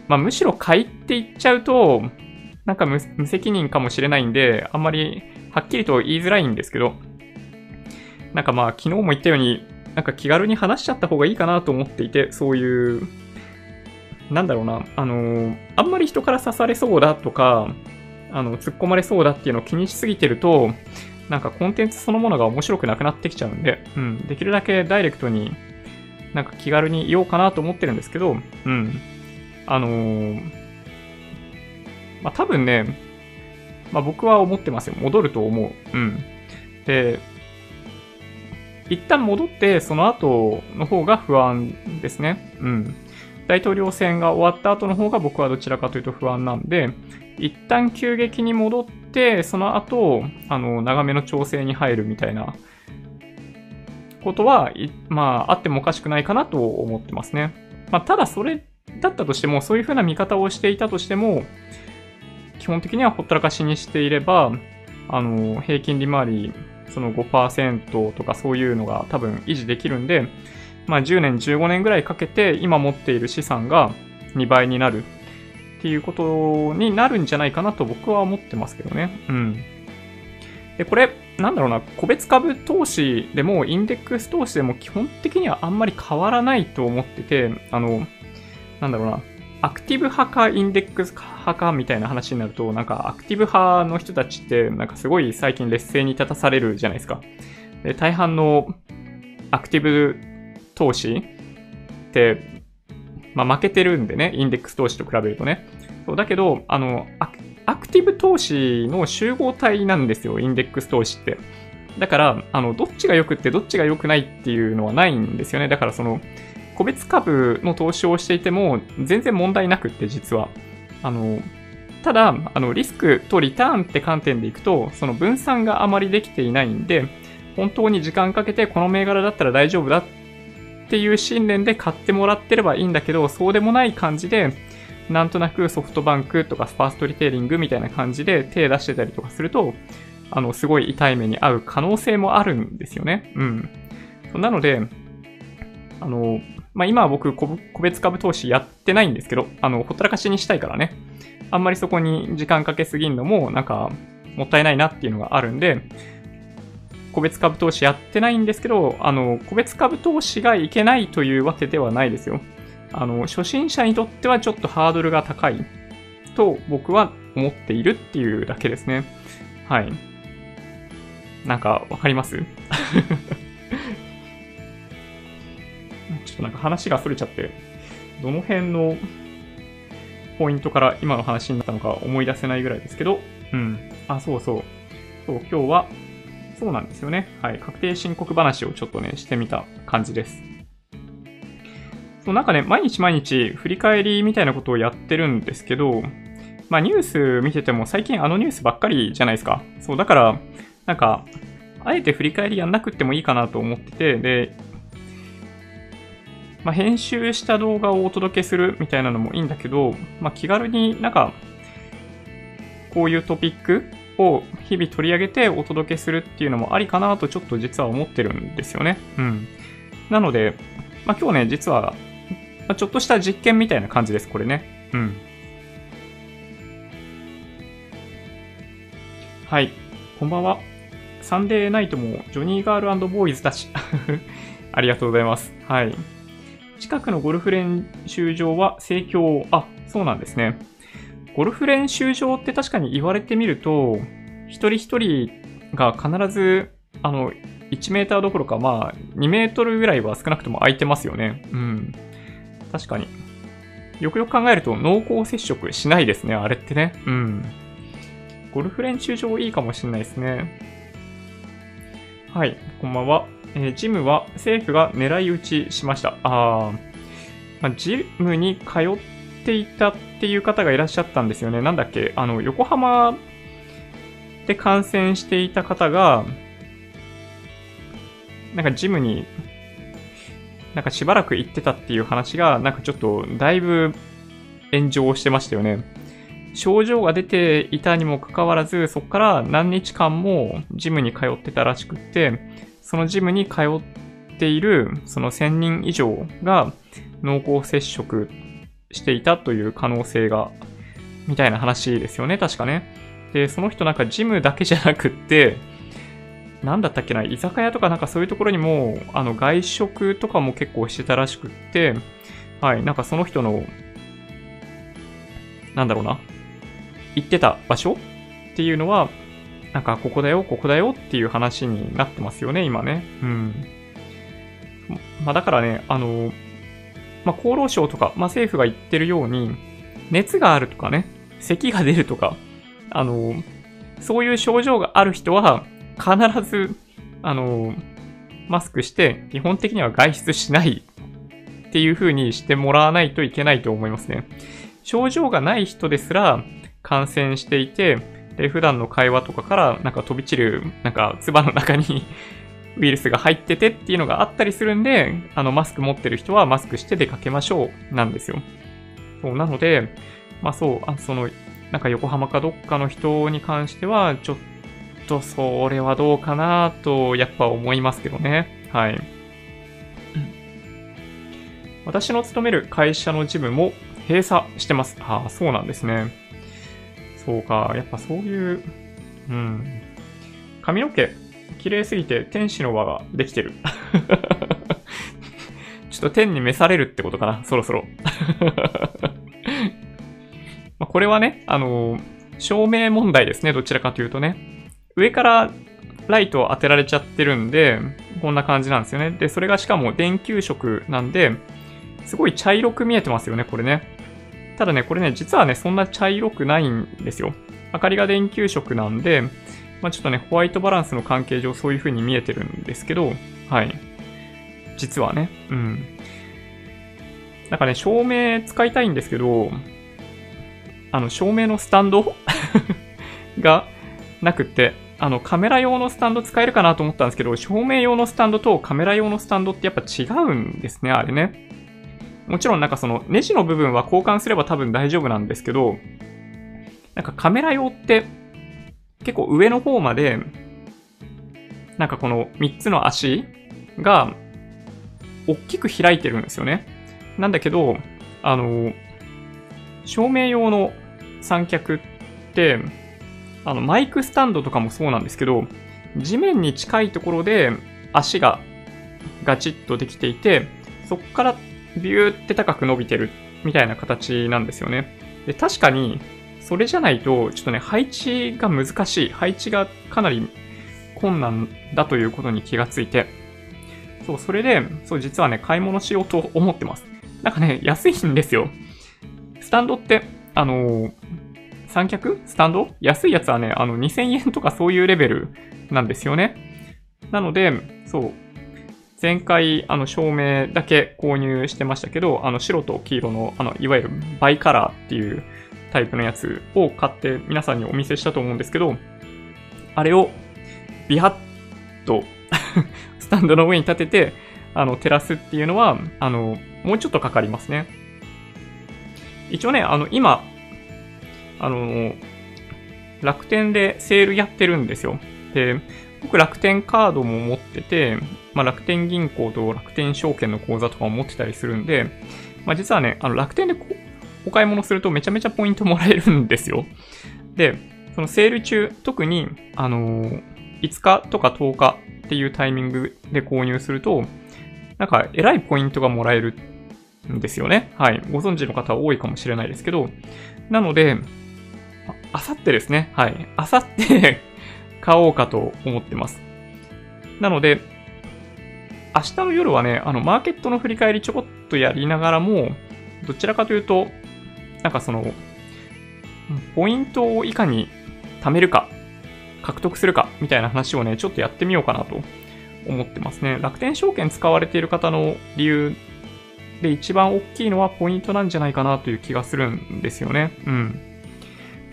まあむしろ買いって言っちゃうと、なんか無責任かもしれないんで、あんまりはっきりと言いづらいんですけど、なんかまあ昨日も言ったように、なんか気軽に話しちゃった方がいいかなと思っていて、そういうなんだろうな、あの、あんまり人から刺されそうだとか、あの、突っ込まれそうだっていうのを気にしすぎてると、なんかコンテンツそのものが面白くなくなってきちゃうんで、うん、できるだけダイレクトになんか気軽に言おうかなと思ってるんですけど、うん。あのー、まあ、多分ね、まあ、僕は思ってますよ。戻ると思う。うん。で、一旦戻って、その後の方が不安ですね。うん。大統領選が終わった後の方が僕はどちらかというと不安なんで、一旦急激に戻って、その後、あの、長めの調整に入るみたいなことは、まあ、あってもおかしくないかなと思ってますね。まあ、ただそれだったとしても、そういう風な見方をしていたとしても、基本的にはほったらかしにしていれば、あの、平均利回り、その5%とかそういうのが多分維持できるんで、まあ、10年、15年ぐらいかけて今持っている資産が2倍になるっていうことになるんじゃないかなと僕は思ってますけどね。うん。で、これ、なんだろうな、個別株投資でもインデックス投資でも基本的にはあんまり変わらないと思ってて、あの、なんだろうな、アクティブ派かインデックス派かみたいな話になると、なんかアクティブ派の人たちって、なんかすごい最近劣勢に立たされるじゃないですか。で大半のアクティブ投資って、まあ、負けてるんでね、インデックス投資と比べるとね。そうだけど、あの、アクティブ投資の集合体なんですよ、インデックス投資って。だから、あの、どっちが良くってどっちが良くないっていうのはないんですよね。だからその、個別株の投資をしていても全然問題なくって実は。あの、ただ、あの、リスクとリターンって観点でいくと、その分散があまりできていないんで、本当に時間かけてこの銘柄だったら大丈夫だっっていう信念で買ってもらってればいいんだけど、そうでもない感じで、なんとなくソフトバンクとかファーストリテイリングみたいな感じで手出してたりとかすると、あの、すごい痛い目に遭う可能性もあるんですよね。うん。なので、あの、まあ、今は僕、個別株投資やってないんですけど、あの、ほったらかしにしたいからね。あんまりそこに時間かけすぎんのも、なんか、もったいないなっていうのがあるんで、個別株投資やってないんですけど、あの、個別株投資がいけないというわけではないですよ。あの、初心者にとってはちょっとハードルが高いと僕は思っているっていうだけですね。はい。なんか、わかります？ちょっとなんか話が逸れちゃって、どの辺のポイントから今の話になったのか思い出せないぐらいですけど、うん。あ、そうそう。そう、今日は、そうなんですよね。はい。確定申告話をちょっとね、してみた感じです。そう、なんかね、毎日毎日振り返りみたいなことをやってるんですけど、まあニュース見てても最近あのニュースばっかりじゃないですか。そう、だから、なんか、あえて振り返りやんなくてもいいかなと思ってて、で、まあ、編集した動画をお届けするみたいなのもいいんだけど、まあ、気軽になんか、こういうトピックを日々取り上げてお届けするっていうのもありかなとちょっと実は思ってるんですよね。うん。なので、まあ、今日ね、実は、まちょっとした実験みたいな感じです、これね。うん。はい。こんばんは。サンデーナイトもジョニーガールボーイズだし。ありがとうございます。はい。近くのゴルフ練習場は盛況。あ、そうなんですね。ゴルフ練習場って確かに言われてみると、一人一人が必ず、あの、1メーターどころか、まあ、2メートルぐらいは少なくとも空いてますよね。うん。確かに。よくよく考えると濃厚接触しないですね、あれってね。うん。ゴルフ練習場いいかもしれないですね。はい、こんばんは。えー、ジムは政府が狙い撃ちしました。あまあ、ジムに通っていたっていう方がいらっしゃったんですよね。なんだっけ？あの、横浜で感染していた方が、なんかジムに、なんかしばらく行ってたっていう話が、なんかちょっとだいぶ炎上してましたよね。症状が出ていたにもかかわらず、そこから何日間もジムに通ってたらしくって、そのジムに通っているその1000人以上が濃厚接触していたという可能性が、みたいな話ですよね、確かね。で、その人なんかジムだけじゃなくって、なんだったっけな、居酒屋とかなんかそういうところにも、あの、外食とかも結構してたらしくって、はい、なんかその人の、なんだろうな、行ってた場所っていうのは、なんかここだよ、ここだよっていう話になってますよね、今ね。うん。まあだからね、あの、まあ厚労省とか、まあ政府が言ってるように、熱があるとかね、咳が出るとか、あの、そういう症状がある人は、必ず、あの、マスクして、基本的には外出しないっていう風にしてもらわないといけないと思いますね。症状がない人ですら、感染していて、で、普段の会話とかからなんか飛び散る、なんか唾の中にウイルスが入っててっていうのがあったりするんで、あの、マスク持ってる人はマスクして出かけましょう、なんですよ。そう、なので、まあそう、あその、なんか横浜かどっかの人に関しては、ちょっとそれはどうかなと、やっぱ思いますけどね。はい。私の勤める会社のジムも閉鎖してます。ああ、そうなんですね。そうか、やっぱそういう、うん。髪の毛、綺麗すぎて天使の輪ができてる。ちょっと天に召されるってことかな、そろそろ。まこれはね、あのー、照明問題ですね、どちらかというとね。上からライトを当てられちゃってるんで、こんな感じなんですよね。で、それがしかも電球色なんで、すごい茶色く見えてますよね、これね。ただね、これね、実はね、そんな茶色くないんですよ。明かりが電球色なんで、まあ、ちょっとね、ホワイトバランスの関係上そういう風に見えてるんですけど、はい。実はね、うん。なんかね、照明使いたいんですけど、あの、照明のスタンド がなくって、あの、カメラ用のスタンド使えるかなと思ったんですけど、照明用のスタンドとカメラ用のスタンドってやっぱ違うんですね、あれね。もちろんなんかそのネジの部分は交換すれば多分大丈夫なんですけど、なんかカメラ用って結構上の方まで、なんかこの3つの足が大きく開いてるんですよね。なんだけど、あの、照明用の三脚って、あの、マイクスタンドとかもそうなんですけど、地面に近いところで足がガチッとできていて、そこからビューって高く伸びてるみたいな形なんですよね。で、確かに、それじゃないと、ちょっとね、配置が難しい。配置がかなり困難だということに気がついて、そう、それで、そう、実はね、買い物しようと思ってます。なんかね、安いんですよ。スタンドって、あのー、三脚？スタンド？安いやつはね、あの、2000円とかそういうレベルなんですよね。なので、そう、前回、あの、照明だけ購入してましたけど、あの、白と黄色の、あの、いわゆるバイカラーっていうタイプのやつを買って皆さんにお見せしたと思うんですけど、あれをビハッと スタンドの上に立てて、あの、照らすっていうのは、あの、もうちょっとかかりますね。一応ね、あの、今、あの、楽天でセールやってるんですよ。で、僕楽天カードも持ってて、まあ、楽天銀行と楽天証券の口座とかも持ってたりするんで、まあ、実はね、あの楽天でお買い物するとめちゃめちゃポイントもらえるんですよ。で、そのセール中、特に、あのー、5日とか10日っていうタイミングで購入すると、なんか、えらいポイントがもらえるんですよね。はい。ご存知の方は多いかもしれないですけど、なので、あさってですね。はい。あさって 買おうかと思ってます。なので、明日の夜はね、あの、マーケットの振り返りちょこっとやりながらも、どちらかというと、なんかその、ポイントをいかに貯めるか、獲得するか、みたいな話をね、ちょっとやってみようかなと思ってますね。楽天証券使われている方の理由で一番大きいのはポイントなんじゃないかなという気がするんですよね。うん。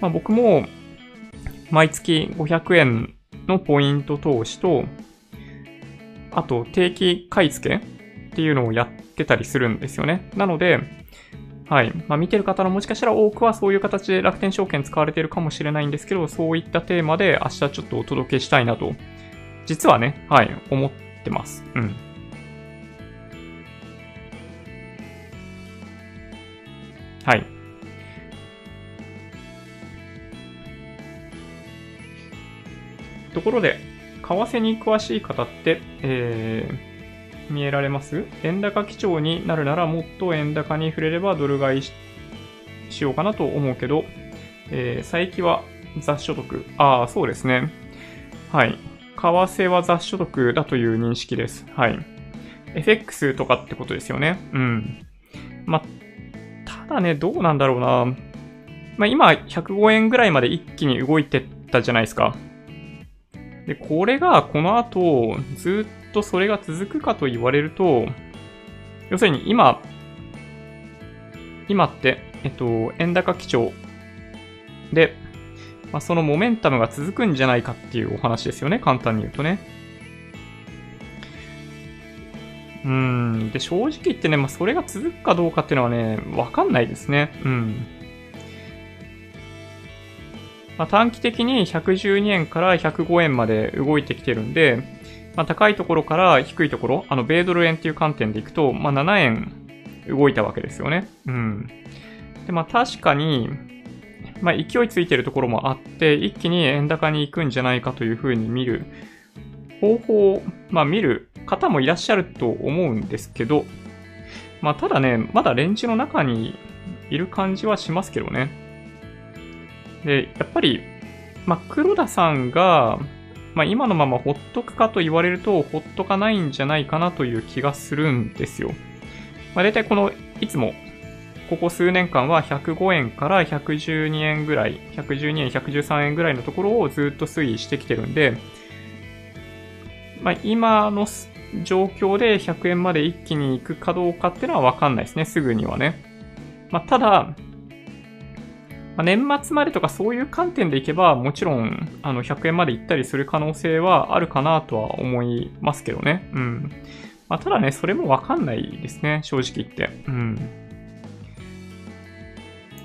まあ僕も、毎月500円のポイント投資と、あと定期買い付けっていうのをやってたりするんですよね。なので、はい。まあ、見てる方のもしかしたら多くはそういう形で楽天証券使われているかもしれないんですけど、そういったテーマで明日ちょっとお届けしたいなと、実はね、はい、思ってます。うん。はい。ところで、為替に詳しい方って、えー、見えられます？円高基調になるならもっと円高に触れればドル買いしようかなと思うけど、えー、最近は雑所得。ああ、そうですね。はい。為替は雑所得だという認識です。はい。FX とかってことですよね。うん。まただね、どうなんだろうな。まあ、今、105円ぐらいまで一気に動いてったじゃないですか。で、これがこの後、ずっとそれが続くかと言われると、要するに今、今って、えっと、円高基調で、まあ、そのモメンタムが続くんじゃないかっていうお話ですよね、簡単に言うとね。うん。で、正直言ってね、まあ、それが続くかどうかっていうのはね、わかんないですね。うん。まあ、短期的に112円から105円まで動いてきてるんで、まあ、高いところから低いところ、あの、米ドル円っていう観点でいくと、まあ、7円動いたわけですよね。うん。で、まあ、確かに、まあ、勢いついてるところもあって、一気に円高に行くんじゃないかというふうに見る方法、まあ、見る方もいらっしゃると思うんですけど、まあ、ただね、まだレンジの中にいる感じはしますけどね。で、やっぱり、まあ、黒田さんが、まあ、今のままほっとくかと言われると、ほっとかないんじゃないかなという気がするんですよ。まあ、大体この、いつも、ここ数年間は105円から112円ぐらい、112円、113円ぐらいのところをずっと推移してきてるんで、まあ、今の状況で100円まで一気に行くかどうかっていうのはわかんないですね、すぐにはね。まあ、ただ、まあ、年末までとかそういう観点でいけば、もちろん、あの、100円まで行ったりする可能性はあるかなとは思いますけどね。うん。まあ、ただね、それもわかんないですね、正直言って。うん。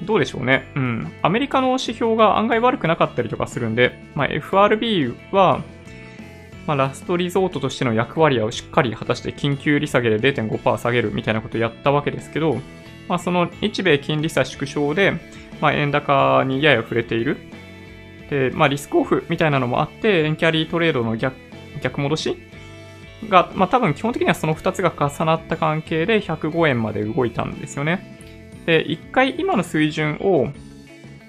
どうでしょうね。うん。アメリカの指標が案外悪くなかったりとかするんで、まあ、FRB は、まあ、ラストリゾートとしての役割をしっかり果たして緊急利下げで0.5%下げるみたいなことをやったわけですけど、まあ、その日米金利差縮小で、まあ、円高にやや触れている。で、まあ、リスクオフみたいなのもあって、円キャリートレードの逆逆戻しが、まあ多分基本的にはその2つが重なった関係で105円まで動いたんですよね。で、1回今の水準を、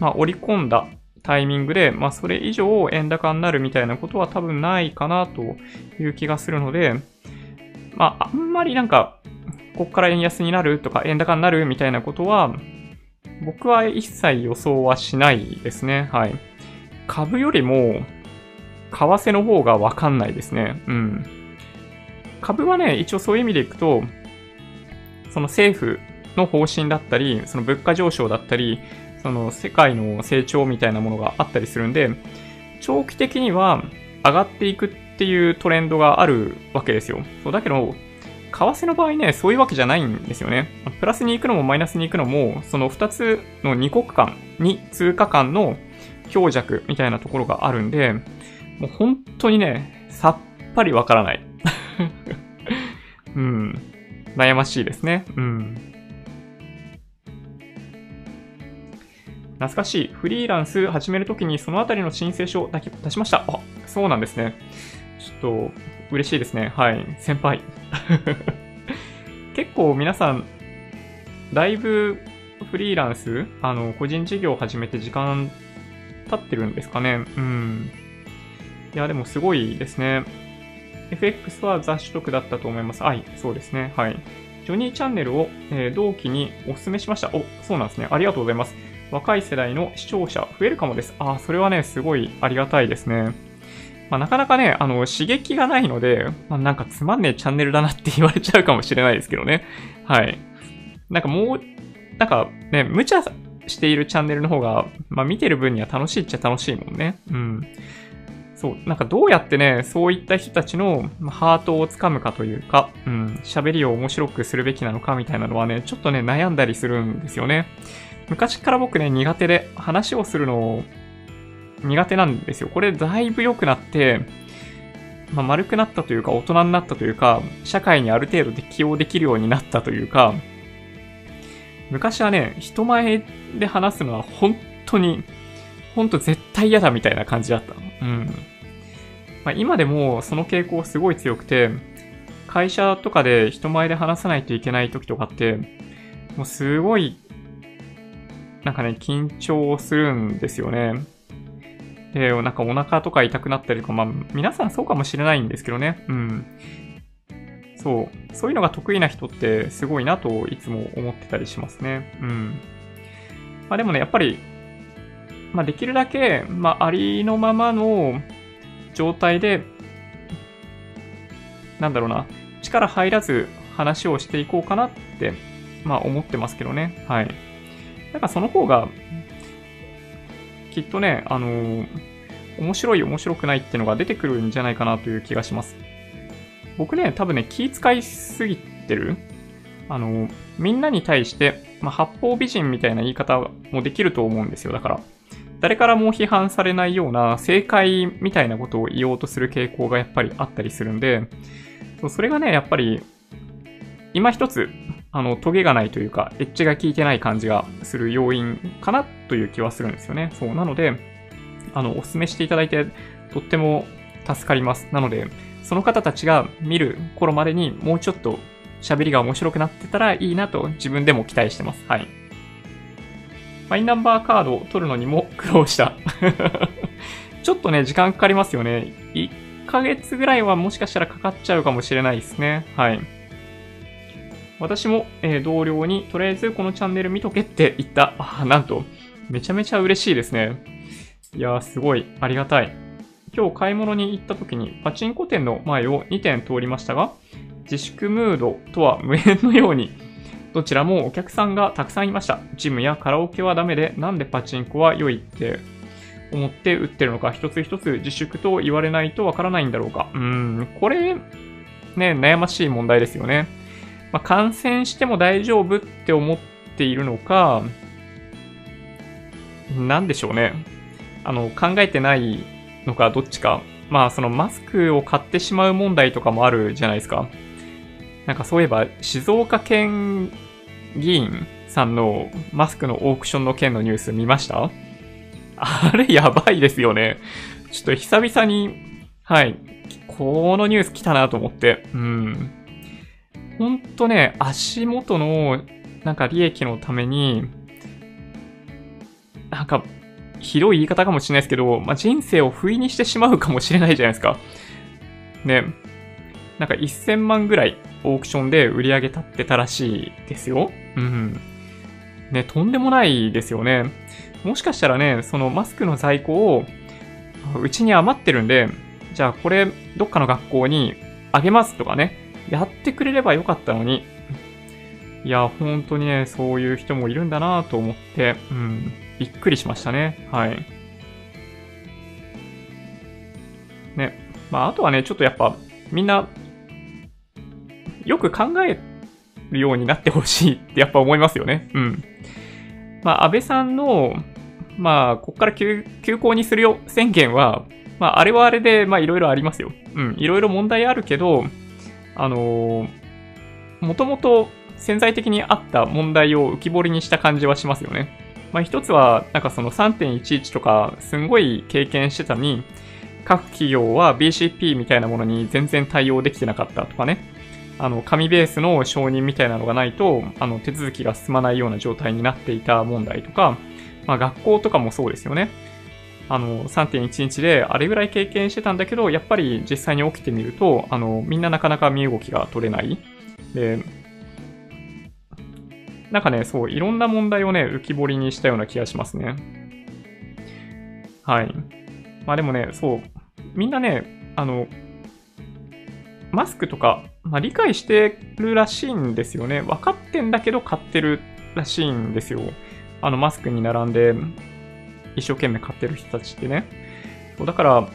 まあ、織り込んだタイミングで、まあそれ以上円高になるみたいなことは多分ないかなという気がするので、まああんまりなんか、ここから円安になるとか円高になるみたいなことは、僕は一切予想はしないですね。はい。株よりも、為替の方がわかんないですね。うん。株はね、一応そういう意味でいくと、その政府の方針だったり、その物価上昇だったり、その世界の成長みたいなものがあったりするんで、長期的には上がっていくっていうトレンドがあるわけですよ。そうだけど、為替の場合ね、そういうわけじゃないんですよね。プラスに行くのもマイナスに行くのも、その2つの2国間、2通貨間の強弱みたいなところがあるんで、もう本当にね、さっぱりわからない。うん。悩ましいですね。うん。懐かしい。フリーランス始めるときにそのあたりの申請書を出しました。あ、そうなんですね。ちょっと、嬉しいですね。はい。先輩。結構皆さん、だいぶフリーランス、あの、個人事業を始めて時間経ってるんですかね。うん。いや、でもすごいですね。FX は雑取得だったと思います。はい、そうですね。はい。ジョニーチャンネルを、えー、同期にお勧めしました。お、そうなんですね。ありがとうございます。若い世代の視聴者増えるかもです。あ、それはね、すごいありがたいですね。まあ、なかなかね、あの、刺激がないので、まあ、なんかつまんねえチャンネルだなって言われちゃうかもしれないですけどね。はい。なんかもう、なんかね、無茶しているチャンネルの方が、まあ見てる分には楽しいっちゃ楽しいもんね。うん。そう、なんかどうやってね、そういった人たちのハートをつかむかというか、うん、喋りを面白くするべきなのかみたいなのはね、ちょっとね、悩んだりするんですよね。昔から僕ね、苦手で話をするのを苦手なんですよ。これだいぶ良くなって、まあ、丸くなったというか、大人になったというか、社会にある程度適応できるようになったというか、昔はね、人前で話すのは本当に、本当絶対嫌だみたいな感じだった。うん。まあ、今でもその傾向すごい強くて、会社とかで人前で話さないといけない時とかって、もうすごい、なんかね、緊張するんですよね。で、なんかお腹とか痛くなったりとか、まあ、皆さんそうかもしれないんですけどね。うん。そう。そういうのが得意な人ってすごいなといつも思ってたりしますね。うん。まあでもね、やっぱり、まあできるだけ、まあありのままの状態で、なんだろうな、力入らず話をしていこうかなって、まあ思ってますけどね。はい。なんかその方が、きっとね、あのー、面白い面白くないっていうのが出てくるんじゃないかなという気がします。僕ね、多分ね、気遣いすぎてるあのー、みんなに対して、まあ、八方美人みたいな言い方もできると思うんですよ。だから、誰からも批判されないような正解みたいなことを言おうとする傾向がやっぱりあったりするんで、それがね、やっぱり、今一つ、あの、トゲがないというか、エッジが効いてない感じがする要因かなという気はするんですよね。そう。なので、あの、お勧めしていただいて、とっても助かります。なので、その方たちが見る頃までにもうちょっと喋りが面白くなってたらいいなと自分でも期待してます。はい。マイナンバーカードを取るのにも苦労した。ちょっとね、時間かかりますよね。1ヶ月ぐらいはもしかしたらかかっちゃうかもしれないですね。はい。私も、えー、同僚に、とりあえずこのチャンネル見とけって言った。ああ、なんと、めちゃめちゃ嬉しいですね。いやー、すごい、ありがたい。今日買い物に行った時に、パチンコ店の前を2店通りましたが、自粛ムードとは無縁のように、どちらもお客さんがたくさんいました。ジムやカラオケはダメで、なんでパチンコは良いって思って売ってるのか、一つ一つ自粛と言われないとわからないんだろうか。うーん、これ、ね、悩ましい問題ですよね。まあ、感染しても大丈夫って思っているのか、なんでしょうね。あの、考えてないのかどっちか。まあ、そのマスクを買ってしまう問題とかもあるじゃないですか。なんかそういえば、静岡県議員さんのマスクのオークションの件のニュース見ました？あれやばいですよね。ちょっと久々に、はい、このニュース来たなと思って。うん。ほんとね、足元の、なんか利益のために、なんか、ひどい言い方かもしれないですけど、まあ、人生を不意にしてしまうかもしれないじゃないですか。ね。なんか1000万ぐらいオークションで売り上げ立ってたらしいですよ。うん。ね、とんでもないですよね。もしかしたらね、そのマスクの在庫を、うちに余ってるんで、じゃあこれどっかの学校にあげますとかね、やってくれればよかったのに、いや、本当にね、そういう人もいるんだなと思って、うん、びっくりしましたね。はい。ね。まあ、あとはね、ちょっとやっぱ、みんな、よく考えるようになってほしいってやっぱ思いますよね。うん。まあ、安倍さんの、まあ、こっから休休校にするよ宣言は、まあ、あれはあれで、まあ、いろいろありますよ。うん、いろいろ問題あるけど、あのー、もともと潜在的にあった問題を浮き彫りにした感じはしますよね。まあ、一つは、なんかその3.11とか、すんごい経験してたのに、各企業は BCP みたいなものに全然対応できてなかったとかね。あの、紙ベースの承認みたいなのがないと、あの、手続きが進まないような状態になっていた問題とか、まあ、学校とかもそうですよね。あの、3.11であれぐらい経験してたんだけど、やっぱり実際に起きてみると、あの、みんななかなか身動きが取れない。で、なんかね、そう、いろんな問題をね、浮き彫りにしたような気がしますね。はい。まあでもね、そう、みんなね、あの、マスクとか、まあ、理解してるらしいんですよね。分かってんだけど買ってるらしいんですよ。あの、マスクに並んで、一生懸命買ってる人たちってね。そうだから、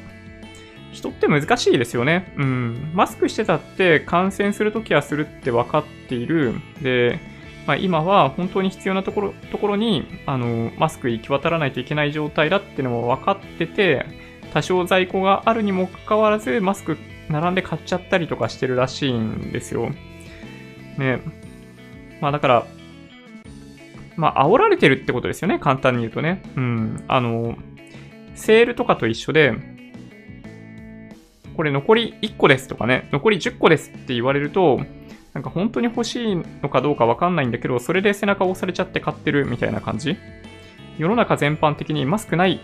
人って難しいですよね。うん。マスクしてたって感染するときはするって分かっている。で、まあ、今は本当に必要なところところにあのマスク行き渡らないといけない状態だっていうのも分かってて、多少在庫があるにもかかわらず、マスク並んで買っちゃったりとかしてるらしいんですよ。ね。まあだから、まあ煽られてるってことですよね。簡単に言うとね。うん。あの、セールとかと一緒で、これ残り1個ですとかね、残り10個ですって言われると、なんか本当に欲しいのかどうかわかんないんだけど、それで背中を押されちゃって買ってるみたいな感じ世の中全般的にマスクない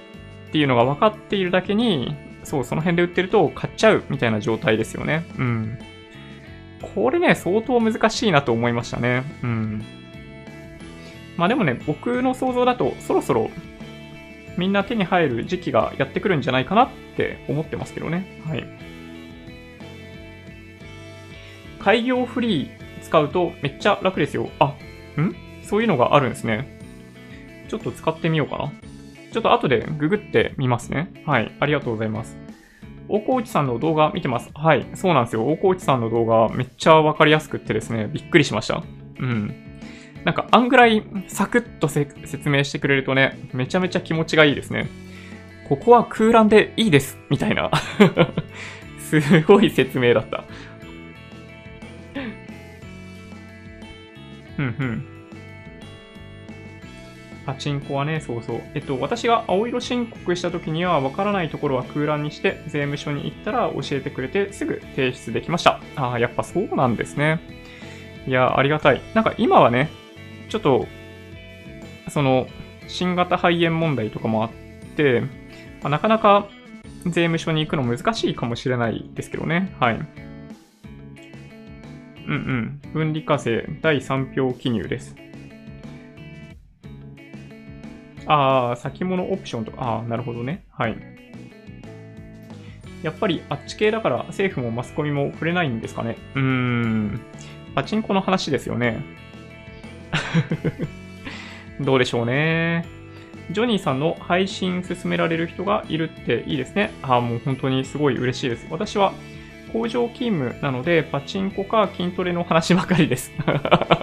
っていうのが分かっているだけに、そう、その辺で売ってると買っちゃうみたいな状態ですよね。うん。これね、相当難しいなと思いましたね。うん。まあでもね、僕の想像だと、そろそろみんな手に入る時期がやってくるんじゃないかなって思ってますけどね。はい。開業フリー使うとめっちゃ楽ですよ。あ、ん？そういうのがあるんですね。ちょっと使ってみようかな。ちょっと後でググってみますね。はい。ありがとうございます。大河内さんの動画見てます。はい。そうなんですよ。大河内さんの動画めっちゃわかりやすくってですね、びっくりしました。うん。なんか、あんぐらいサクッと説明してくれるとね、めちゃめちゃ気持ちがいいですね。ここは空欄でいいです、みたいな。すごい説明だった。うんうん。パチンコはね、そうそう。えっと、私が青色申告した時には、わからないところは空欄にして、税務署に行ったら教えてくれて、すぐ提出できました。ああ、やっぱそうなんですね。いや、ありがたい。なんか今はね、ちょっと、その、新型肺炎問題とかもあって、まあ、なかなか税務署に行くの難しいかもしれないですけどね。はい。うんうん。分離課税第3票記入です。ああ、先物オプションとか、ああ、なるほどね。はい。やっぱりあっち系だから政府もマスコミも触れないんですかね。うーん。パチンコの話ですよね。どうでしょうね。ジョニーさんの配信進められる人がいるっていいですね。ああ、もう本当にすごい嬉しいです。私は工場勤務なので、パチンコか筋トレの話ばかりです。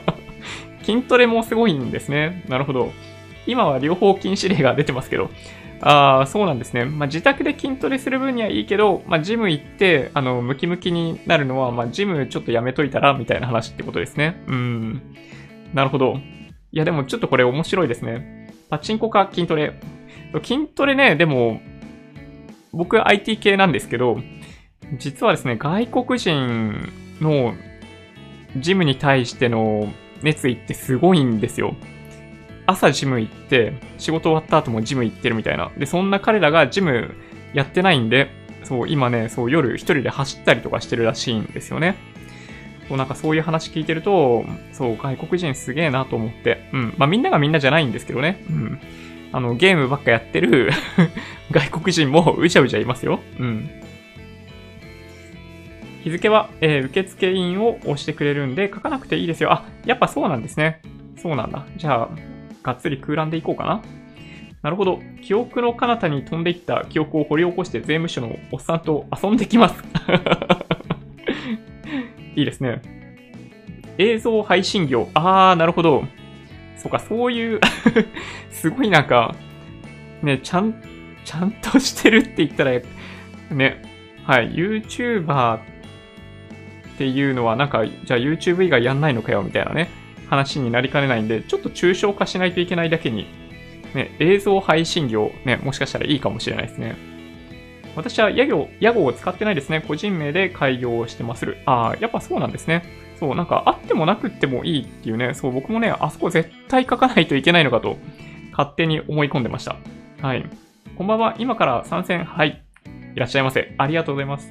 筋トレもすごいんですね。なるほど。今は両方禁止令が出てますけど。ああ、そうなんですね。まあ、自宅で筋トレする分にはいいけど、まあ、ジム行って、あの、ムキムキになるのは、まあ、ジムちょっとやめといたら、みたいな話ってことですね。うん。なるほど。いや、でもちょっとこれ面白いですね。パチンコか筋トレ。筋トレね、でも、僕 IT 系なんですけど、実はですね、外国人のジムに対しての熱意ってすごいんですよ。朝ジム行って、仕事終わった後もジム行ってるみたいな。で、そんな彼らがジムやってないんで、そう、今ね、そう、夜一人で走ったりとかしてるらしいんですよね。そう、なんかそういう話聞いてると、そう、外国人すげえなと思って。うん。まあみんながみんなじゃないんですけどね。うん。あの、ゲームばっかやってる 外国人もうじゃうじゃいますよ。うん。日付は、えー、受付員を押してくれるんで書かなくていいですよ。あ、やっぱそうなんですね。そうなんだ。じゃあ、がっつり空欄でいこうかな。なるほど。記憶の彼方に飛んでいった記憶を掘り起こして税務署のおっさんと遊んできます。いいですね。映像配信業。あー、なるほど。そうか、そういう すごいなんか、ね、ちゃん、ちゃんとしてるって言ったら、ね、はい、YouTuber っていうのはなんか、じゃあ YouTube 以外やんないのかよみたいなね、話になりかねないんで、ちょっと抽象化しないといけないだけに、ね、映像配信業、ね、もしかしたらいいかもしれないですね。私は屋号、屋号を使ってないですね。個人名で開業してまする。ああ、やっぱそうなんですね。そう、なんかあってもなくってもいいっていうね、そう、僕もね、あそこ絶対書かないといけないのかと、勝手に思い込んでました。はい。こんばんは、今から参戦、はい。いらっしゃいませ。ありがとうございます。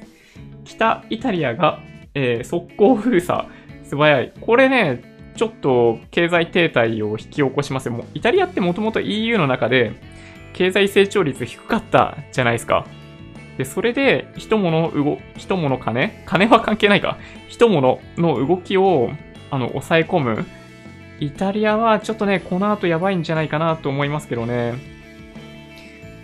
北イタリアが、えー、速攻封鎖、素早い。これね、ちょっと経済停滞を引き起こしますよ。もうイタリアってもともと EU の中で経済成長率低かったじゃないですか。で、それで人物動、人物金？金は関係ないか。人物の動きを、あの、抑え込む。イタリアはちょっとね、この後やばいんじゃないかなと思いますけどね。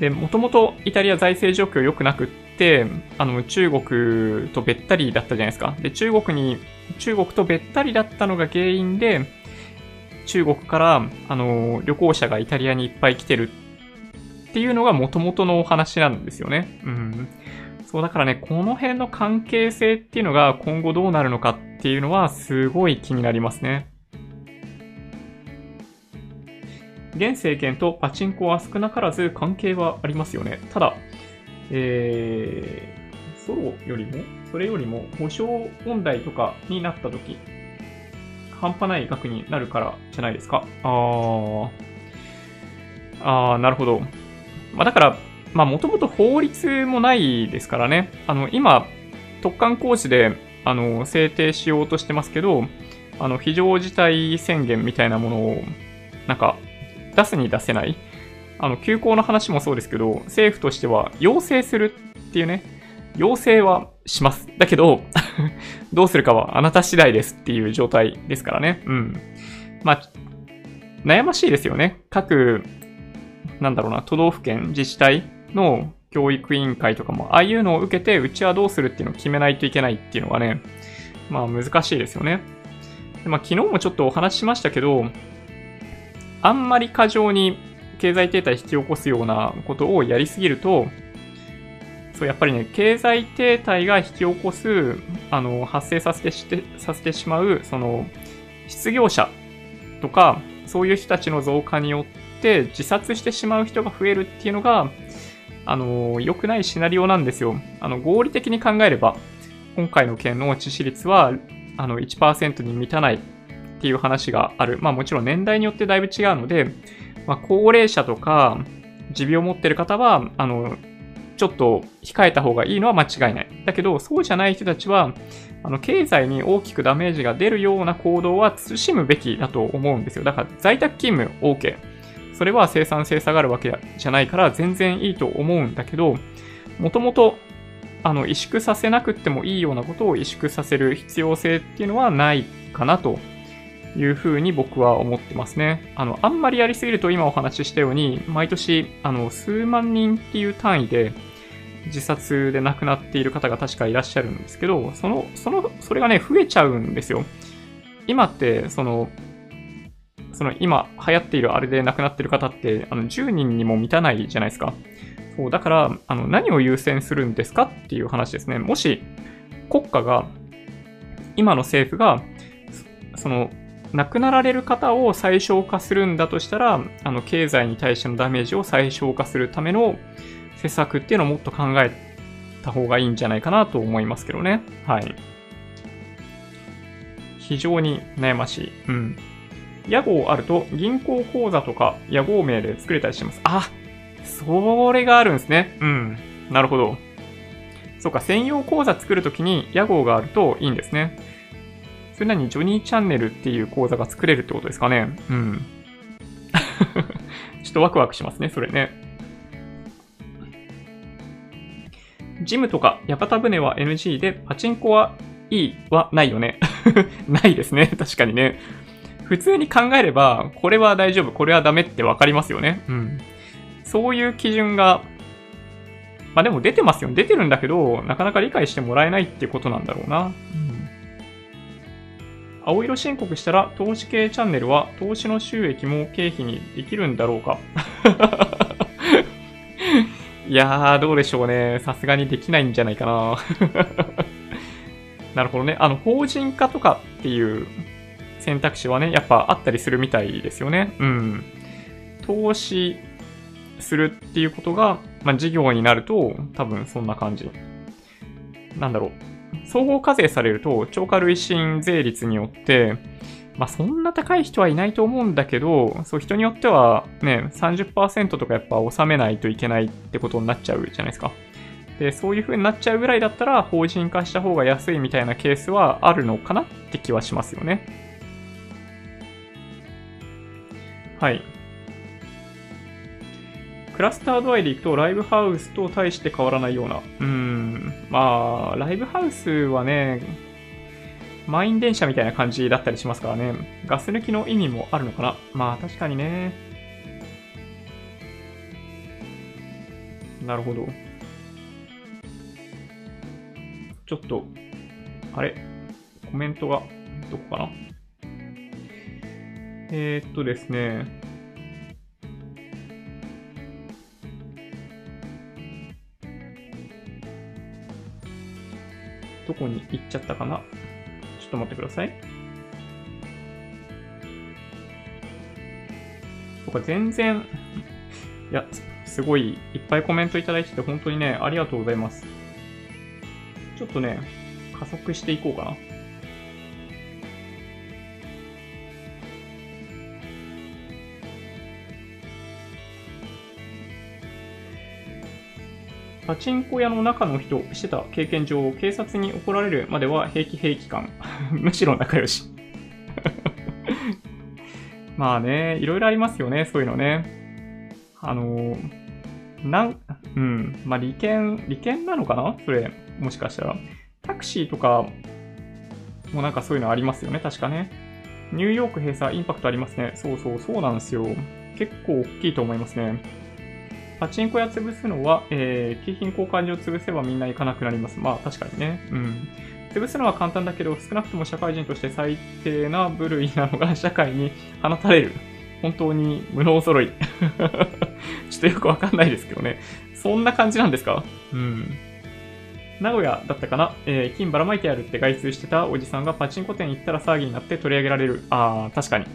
で、もともとイタリア財政状況良くなくって、あの、中国とべったりだったじゃないですか。で、中国に中国とべったりだったのが原因で、中国から、あの、旅行者がイタリアにいっぱい来てるっていうのが元々のお話なんですよね。うん。そう、だからね、この辺の関係性っていうのが今後どうなるのかっていうのはすごい気になりますね。現政権とパチンコは少なからず関係はありますよね。ただ、えー、ソロよりもそれよりも保証問題とかになった時、半端ない額になるからじゃないですか。あー。あー、なるほど。まあ、だから、まあ、もともと法律もないですからね。あの、今、特管工事で、あの、制定しようとしてますけど、あの、非常事態宣言みたいなものを、なんか、出すに出せない。あの、休校の話もそうですけど、政府としては要請するっていうね、要請はします。だけど どうするかはあなた次第ですっていう状態ですからね。うん。まあ、悩ましいですよね。各、なんだろうな、都道府県、自治体の教育委員会とかも、ああいうのを受けて、うちはどうするっていうのを決めないといけないっていうのがね、まあ難しいですよね。でまあ昨日もちょっとお話ししましたけど、あんまり過剰に経済停滞引き起こすようなことをやりすぎると、そう、やっぱりね、経済停滞が引き起こす、あの、発生させてして、させてしまう、その、失業者とか、そういう人たちの増加によって自殺してしまう人が増えるっていうのが、あの、良くないシナリオなんですよ。あの、合理的に考えれば、今回の件の致死率は、あの、1%に満たないっていう話がある。まあもちろん年代によってだいぶ違うので、まあ高齢者とか、持病を持ってる方は、あの、ちょっと控えた方がいいのは間違いない。だけど、そうじゃない人たちは、あの、経済に大きくダメージが出るような行動は慎むべきだと思うんですよ。だから、在宅勤務 OK。それは生産性下がるわけじゃないから全然いいと思うんだけど、もともと、あの、萎縮させなくてもいいようなことを萎縮させる必要性っていうのはないかなというふうに僕は思ってますね。あの、あんまりやりすぎると今お話ししたように、毎年、あの、数万人っていう単位で、自殺で亡くなっている方が確かいらっしゃるんですけど、その、その、それがね、増えちゃうんですよ。今って、その、その今流行っているあれで亡くなってる方って、あの、10人にも満たないじゃないですか。そう、だから、あの、何を優先するんですかっていう話ですね。もし、国家が、今の政府が、その、亡くなられる方を最小化するんだとしたら、あの、経済に対してのダメージを最小化するための施策っていうのをもっと考えた方がいいんじゃないかなと思いますけどね。はい。非常に悩ましい。うん。屋号あると銀行口座とか屋号名で作れたりします。あ、それがあるんですね。うん。なるほど。そうか、専用口座作るときに屋号があるといいんですね。それなにジョニーチャンネルっていう口座が作れるってことですかね。うん。ちょっとワクワクしますね、それね。ジムとか屋形船は NG で、パチンコはいいはないよね。ないですね。確かにね。普通に考えれば、これは大丈夫、これはダメってわかりますよね。うん。そういう基準がまあでも出てますよ。出てるんだけど、なかなか理解してもらえないってことなんだろうな。うん、青色申告したら、投資系チャンネルは投資の収益も経費にできるんだろうか。いやー、どうでしょうね。さすがにできないんじゃないかな。なるほどね。あの、法人化とかっていう選択肢はね、やっぱあったりするみたいですよね。うん。投資するっていうことが、まあ、事業になると、多分そんな感じ。なんだろう。総合課税されると、超過累進税率によって、まあ、そんな高い人はいないと思うんだけど、そう、人によってはね、30%とかやっぱ納めないといけないってことになっちゃうじゃないですか。で、そういう風になっちゃうぐらいだったら、法人化した方が安いみたいなケースはあるのかなって気はしますよね。はい。クラスター度合いでいくと、ライブハウスと大して変わらないような。うん。まあ、ライブハウスはね、満員電車みたいな感じだったりしますからね。ガス抜きの意味もあるのかな。まあ、確かにね。なるほど。ちょっと、あれ？コメントが、どこかな？えー、っとですね。どこに行っちゃったかな？ちょっと待ってください。とか全然、いや、すごいいっぱいコメントいただいてて本当にね、ありがとうございます。ちょっとね、加速していこうかな。パチンコ屋の中の人してた経験上、警察に怒られるまでは平気平気感。むしろ仲良し まあね、いろいろありますよね、そういうのね。あのなん、うん、まあ利権、利権なのかな？それ、もしかしたら。タクシーとかもなんかそういうのありますよね、確かね。ニューヨーク閉鎖、インパクトありますね。そうそう、そうなんですよ。結構大きいと思いますね。パチンコ屋潰すのは、えー、景品交換所を潰せばみんな行かなくなります。まあ確かにね。うん。潰すのは簡単だけど、少なくとも社会人として最低な部類なのが社会に放たれる。本当に無能揃い。ちょっとよくわかんないですけどね。そんな感じなんですか？うん。名古屋だったかな？えー、金ばらまいてやるって外出してたおじさんがパチンコ店行ったら騒ぎになって取り上げられる。あー、確かに。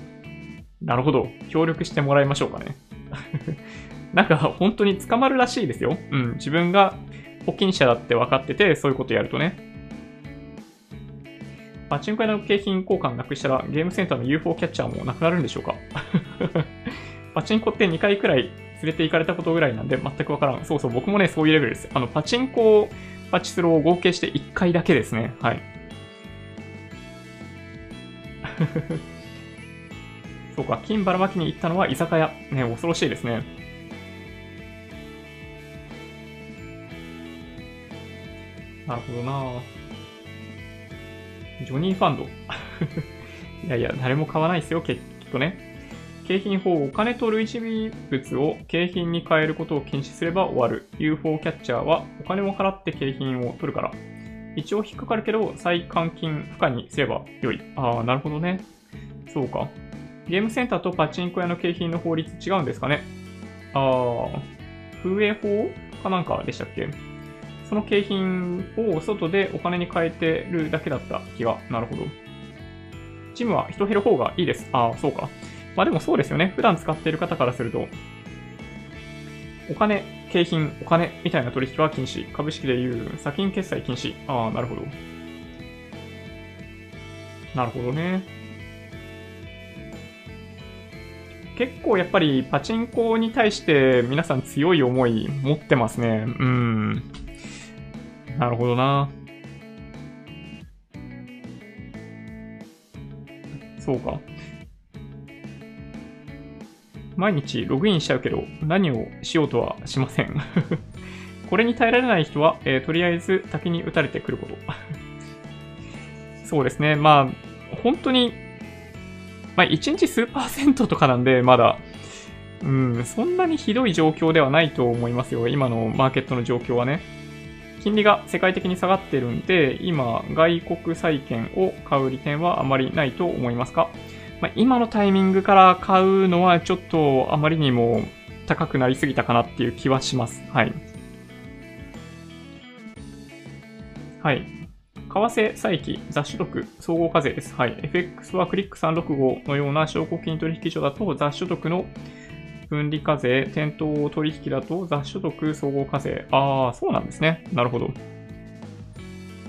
なるほど。協力してもらいましょうかね。なんか本当に捕まるらしいですよ。うん。自分が保険者だって分かってて、そういうことやるとね。パチンコ屋の景品交換なくしたらゲームセンターの UFO キャッチャーもなくなるんでしょうか？パチンコって2回くらい連れて行かれたことぐらいなんで全くわからん。そうそう、僕もね、そういうレベルです。あの、パチンコ、パチスロを合計して1回だけですね。はい。そうか、金ばらまきに行ったのは居酒屋。ね、恐ろしいですね。なるほどなジョニーファンド。いやいや、誰も買わないですよ、きっとね。景品法、お金と類似物を景品に変えることを禁止すれば終わる。UFO キャッチャーはお金を払って景品を取るから。一応引っかかるけど、再換金不可にすれば良い。ああ、なるほどね。そうか。ゲームセンターとパチンコ屋の景品の法律違うんですかねああ、風営法かなんかでしたっけ？その景品を外でお金に変えてるだけだった気が。なるほど。ジムは人減る方がいいです。ああ、そうか。まあでもそうですよね。普段使っている方からすると、お金、景品、お金みたいな取引は禁止。株式でいう先金決済禁止。ああ、なるほど。なるほどね。結構やっぱりパチンコに対して皆さん強い思い持ってますね。うん。なるほどな。そうか。毎日ログインしちゃうけど、何をしようとはしません。これに耐えられない人は、えー、とりあえず滝に打たれてくること。そうですね。まあ、本当に、まあ、1日数パーセントとかなんで、まだ、うん、そんなにひどい状況ではないと思いますよ。今のマーケットの状況はね。金利が世界的に下がってるんで、今、外国債券を買う利点はあまりないと思いますか？まあ、今のタイミングから買うのはちょっとあまりにも高くなりすぎたかなっていう気はします。はい。はい。為替、債機、雑所得、総合課税です。はい。FX はクリック365のような証拠金取引所だと雑所得の分離課税、店頭取引だと雑所得総合課税。ああ、そうなんですね。なるほど。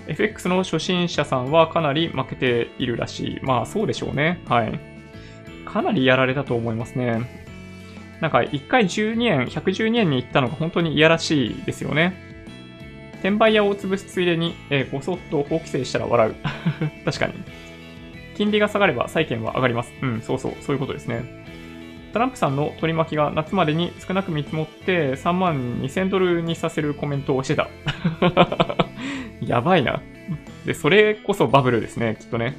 FX の初心者さんはかなり負けているらしい。まあそうでしょうね。はい。かなりやられたと思いますね。なんか1回12円、112円に行ったのが本当にいやらしいですよね。転売屋を潰すついでに、えー、ごそっと法規制したら笑う。確かに。金利が下がれば債券は上がります。うん、そうそう、そういうことですね。トランプさんの取り巻きが夏までに少なく見積もって3万2000ドルにさせるコメントをしてた。やばいな。で、それこそバブルですね、きっとね。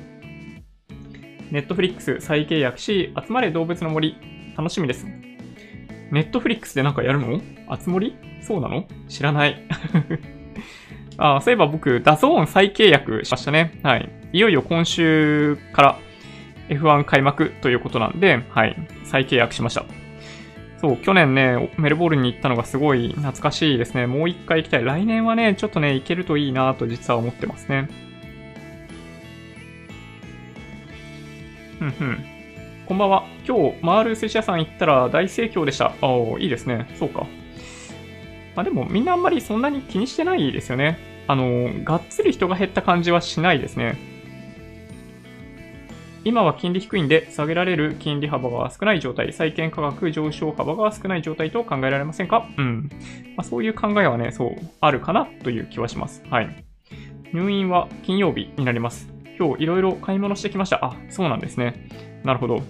ネットフリックス再契約し、集まれ動物の森、楽しみです。ネットフリックスでなんかやるの？あつ森そうなの？知らない。あ、そういえば僕、 DAZN 再契約しましたね。はい。いよいよ今週から F1 開幕ということなんで、はい。再契約しました。そう、去年ね、メルボルンに行ったのがすごい懐かしいですね。もう一回行きたい。来年はね、ちょっとね、行けるといいなと実は思ってますね。ふんふん。こんばんは。今日、回る寿司屋さん行ったら大盛況でした。ああ、いいですね。そうか。まあでも、みんなあんまりそんなに気にしてないですよね。あの、がっつり人が減った感じはしないですね。今は金利低いんで、下げられる金利幅が少ない状態、債券価格上昇幅が少ない状態と考えられませんか？うん。まあ、そういう考えはね、そう、あるかなという気はします。はい。入院は金曜日になります。今日いろいろ買い物してきました。あ、そうなんですね。なるほど。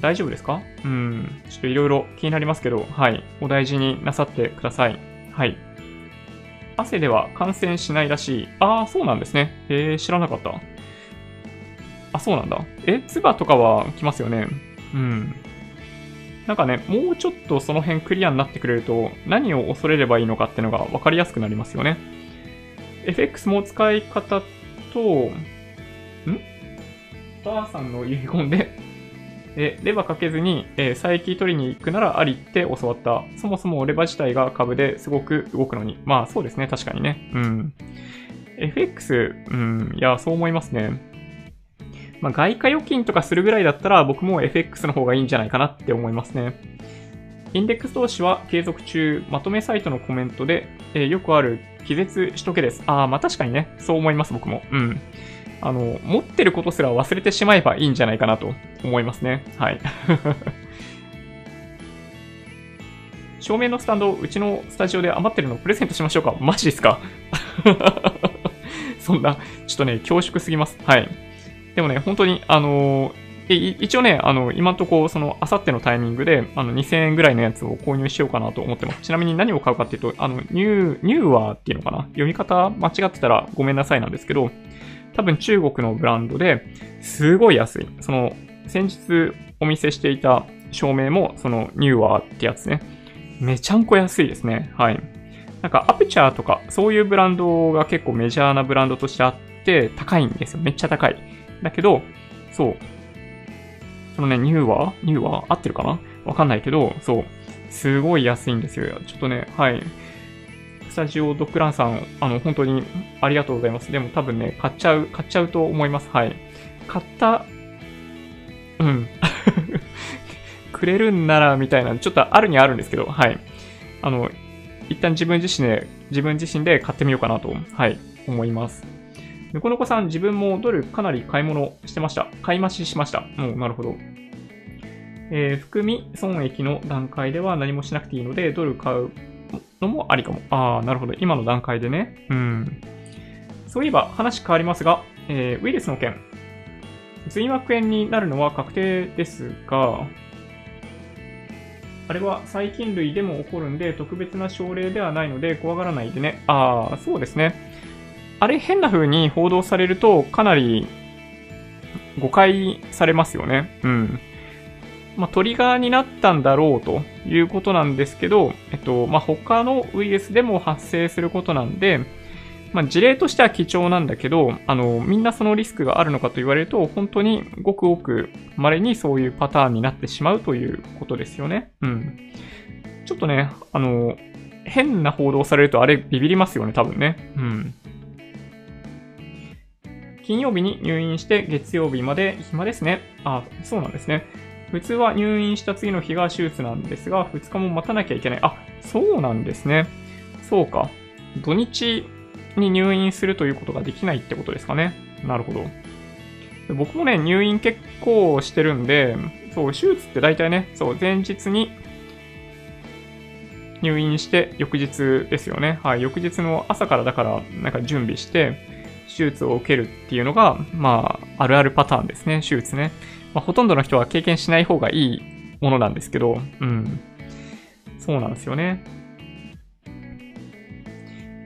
大丈夫ですか？うん。ちょっといろいろ気になりますけど、はい。お大事になさってください。はい。汗では感染しないらしい。ああ、そうなんですね。えー、知らなかった。あ、そうなんだ。え、唾とかは来ますよね。うん。なんかね、もうちょっとその辺クリアになってくれると、何を恐れればいいのかっていうのが分かりやすくなりますよね。FX も使い方と、ん？ばあさんの遺言で、え、レバかけずに、えー、佐伯取りに行くならありって教わった。そもそもレバー自体が株ですごく動くのに。まあそうですね、確かにね。うん。FX、うん、いや、そう思いますね。まあ、外貨預金とかするぐらいだったら僕も FX の方がいいんじゃないかなって思いますね。インデックス投資は継続中、まとめサイトのコメントで、えー、よくある気絶しとけです。ああ、まあ確かにね、そう思います僕も。うん。あの、持ってることすら忘れてしまえばいいんじゃないかなと思いますね。はい。照明のスタンド、うちのスタジオで余ってるのプレゼントしましょうかマジですか そんな、ちょっとね、恐縮すぎます。はい。でもね、本当に、あのー、一応ね、あの、今んとこ、その、あさってのタイミングで、あの、2000円ぐらいのやつを購入しようかなと思ってます。ちなみに何を買うかっていうと、あの、ニュー、ニューワーっていうのかな？読み方間違ってたらごめんなさいなんですけど、多分中国のブランドで、すごい安い。その、先日お見せしていた照明も、その、ニューワーってやつね。めちゃんこ安いですね。はい。なんか、アプチャーとか、そういうブランドが結構メジャーなブランドとしてあって、高いんですよ。めっちゃ高い。だけど、そう。そのね、ニューはニューは合ってるかな？わかんないけど、そう。すごい安いんですよ。ちょっとね、はい。スタジオドッグランさん、あの、本当にありがとうございます。でも多分ね、買っちゃう、買っちゃうと思います。はい。買った、うん。くれるんなら、みたいな、ちょっとあるにあるんですけど、はい。あの、一旦自分自身で、自分自身で買ってみようかなと、はい、思います。ぬこのこさん、自分もドルかなり買い物してました。買い増ししました。うん、なるほど。えー、含み損益の段階では何もしなくていいので、ドル買うのもありかも。ああ、なるほど。今の段階でね。うん。そういえば話変わりますが、えー、ウイルスの件。髄膜炎になるのは確定ですが、あれは細菌類でも起こるんで、特別な症例ではないので怖がらないでね。ああ、そうですね。あれ変な風に報道されるとかなり誤解されますよね。うん。まあ、トリガーになったんだろうということなんですけど、えっと、まあ、他のウイルスでも発生することなんで、まあ、事例としては貴重なんだけど、あの、みんなそのリスクがあるのかと言われると、本当にごくごく稀にそういうパターンになってしまうということですよね。うん。ちょっとね、あの、変な報道されるとあれビビりますよね、多分ね。うん。金曜日に入院して月曜日まで暇ですね。あ、そうなんですね。普通は入院した次の日が手術なんですが、2日も待たなきゃいけない。あ、そうなんですね。そうか。土日に入院するということができないってことですかね。なるほど。僕もね、入院結構してるんで、そう、手術って大体ね、そう、前日に入院して翌日ですよね。はい、翌日の朝からだから、なんか準備して、手術を受けるっていうのが、まあ、あるあるパターンですね、手術ね。まあ、ほとんどの人は経験しない方がいいものなんですけど、うん。そうなんですよね。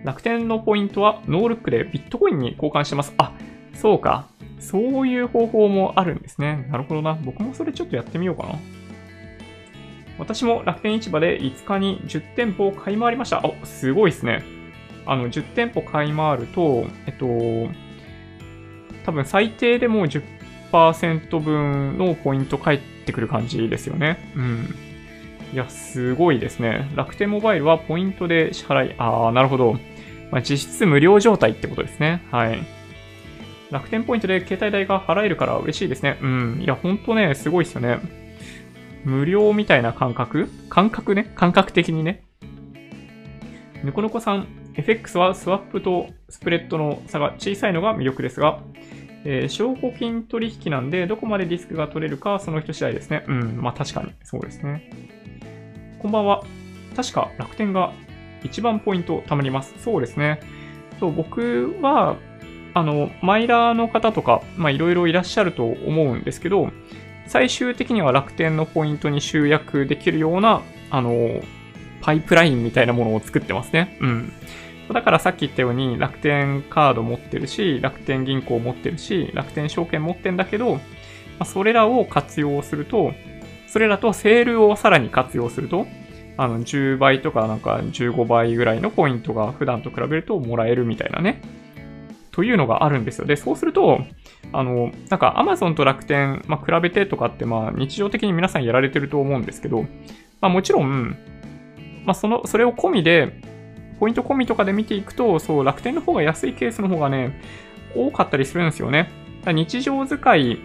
楽天のポイントはノールックでビットコインに交換してます。あ、そうか。そういう方法もあるんですね。なるほどな。僕もそれちょっとやってみようかな。私も楽天市場で5日に10店舗を買い回りました。あ、すごいですね。あの、10店舗買い回ると、えっと、多分最低でも10 10%分のポイント返ってくる感じですよね。うん。いや、すごいですね。楽天モバイルはポイントで支払い、あー、なるほど。まあ、実質無料状態ってことですね。はい。楽天ポイントで携帯代が払えるから嬉しいですね。うん。いや、ほんとね、すごいですよね。無料みたいな感覚？感覚ね？感覚的にね。ぬこのこさん、FX はスワップとスプレッドの差が小さいのが魅力ですが、えー、証拠金取引なんで、どこまでリスクが取れるか、その人次第ですね。うん、まあ確かに、そうですね。こんばんは。確か楽天が一番ポイント貯まります。そうですね。そう、僕は、あの、マイラーの方とか、まあいろいろいらっしゃると思うんですけど、最終的には楽天のポイントに集約できるような、あの、パイプラインみたいなものを作ってますね。うん。だからさっき言ったように楽天カード持ってるし、楽天銀行持ってるし、楽天証券持ってんだけど、まあ、それらを活用すると、それらとセールをさらに活用すると、あの、10倍とかなんか15倍ぐらいのポイントが普段と比べるともらえるみたいなね。というのがあるんですよ。で、そうすると、あの、なんか Amazon と楽天、まあ、比べてとかってまあ日常的に皆さんやられてると思うんですけど、まあもちろん、まあその、それを込みで、ポイント込みとかで見ていくと、そう、楽天の方が安いケースの方がね、多かったりするんですよね。日常使い、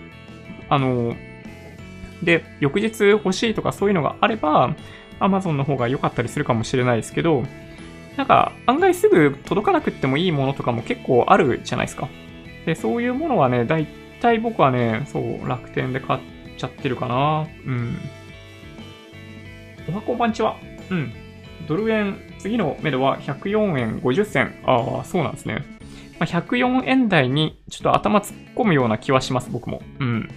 あの、で、翌日欲しいとかそういうのがあれば、Amazon の方が良かったりするかもしれないですけど、なんか案外すぐ届かなくってもいいものとかも結構あるじゃないですか。で、そういうものはね、だいたい僕はね、そう、楽天で買っちゃってるかな。うん。おはこんばんちは。うん。ドル円、次の目処は104円50銭。ああ、そうなんですね。まあ、104円台にちょっと頭突っ込むような気はします、僕も。うん。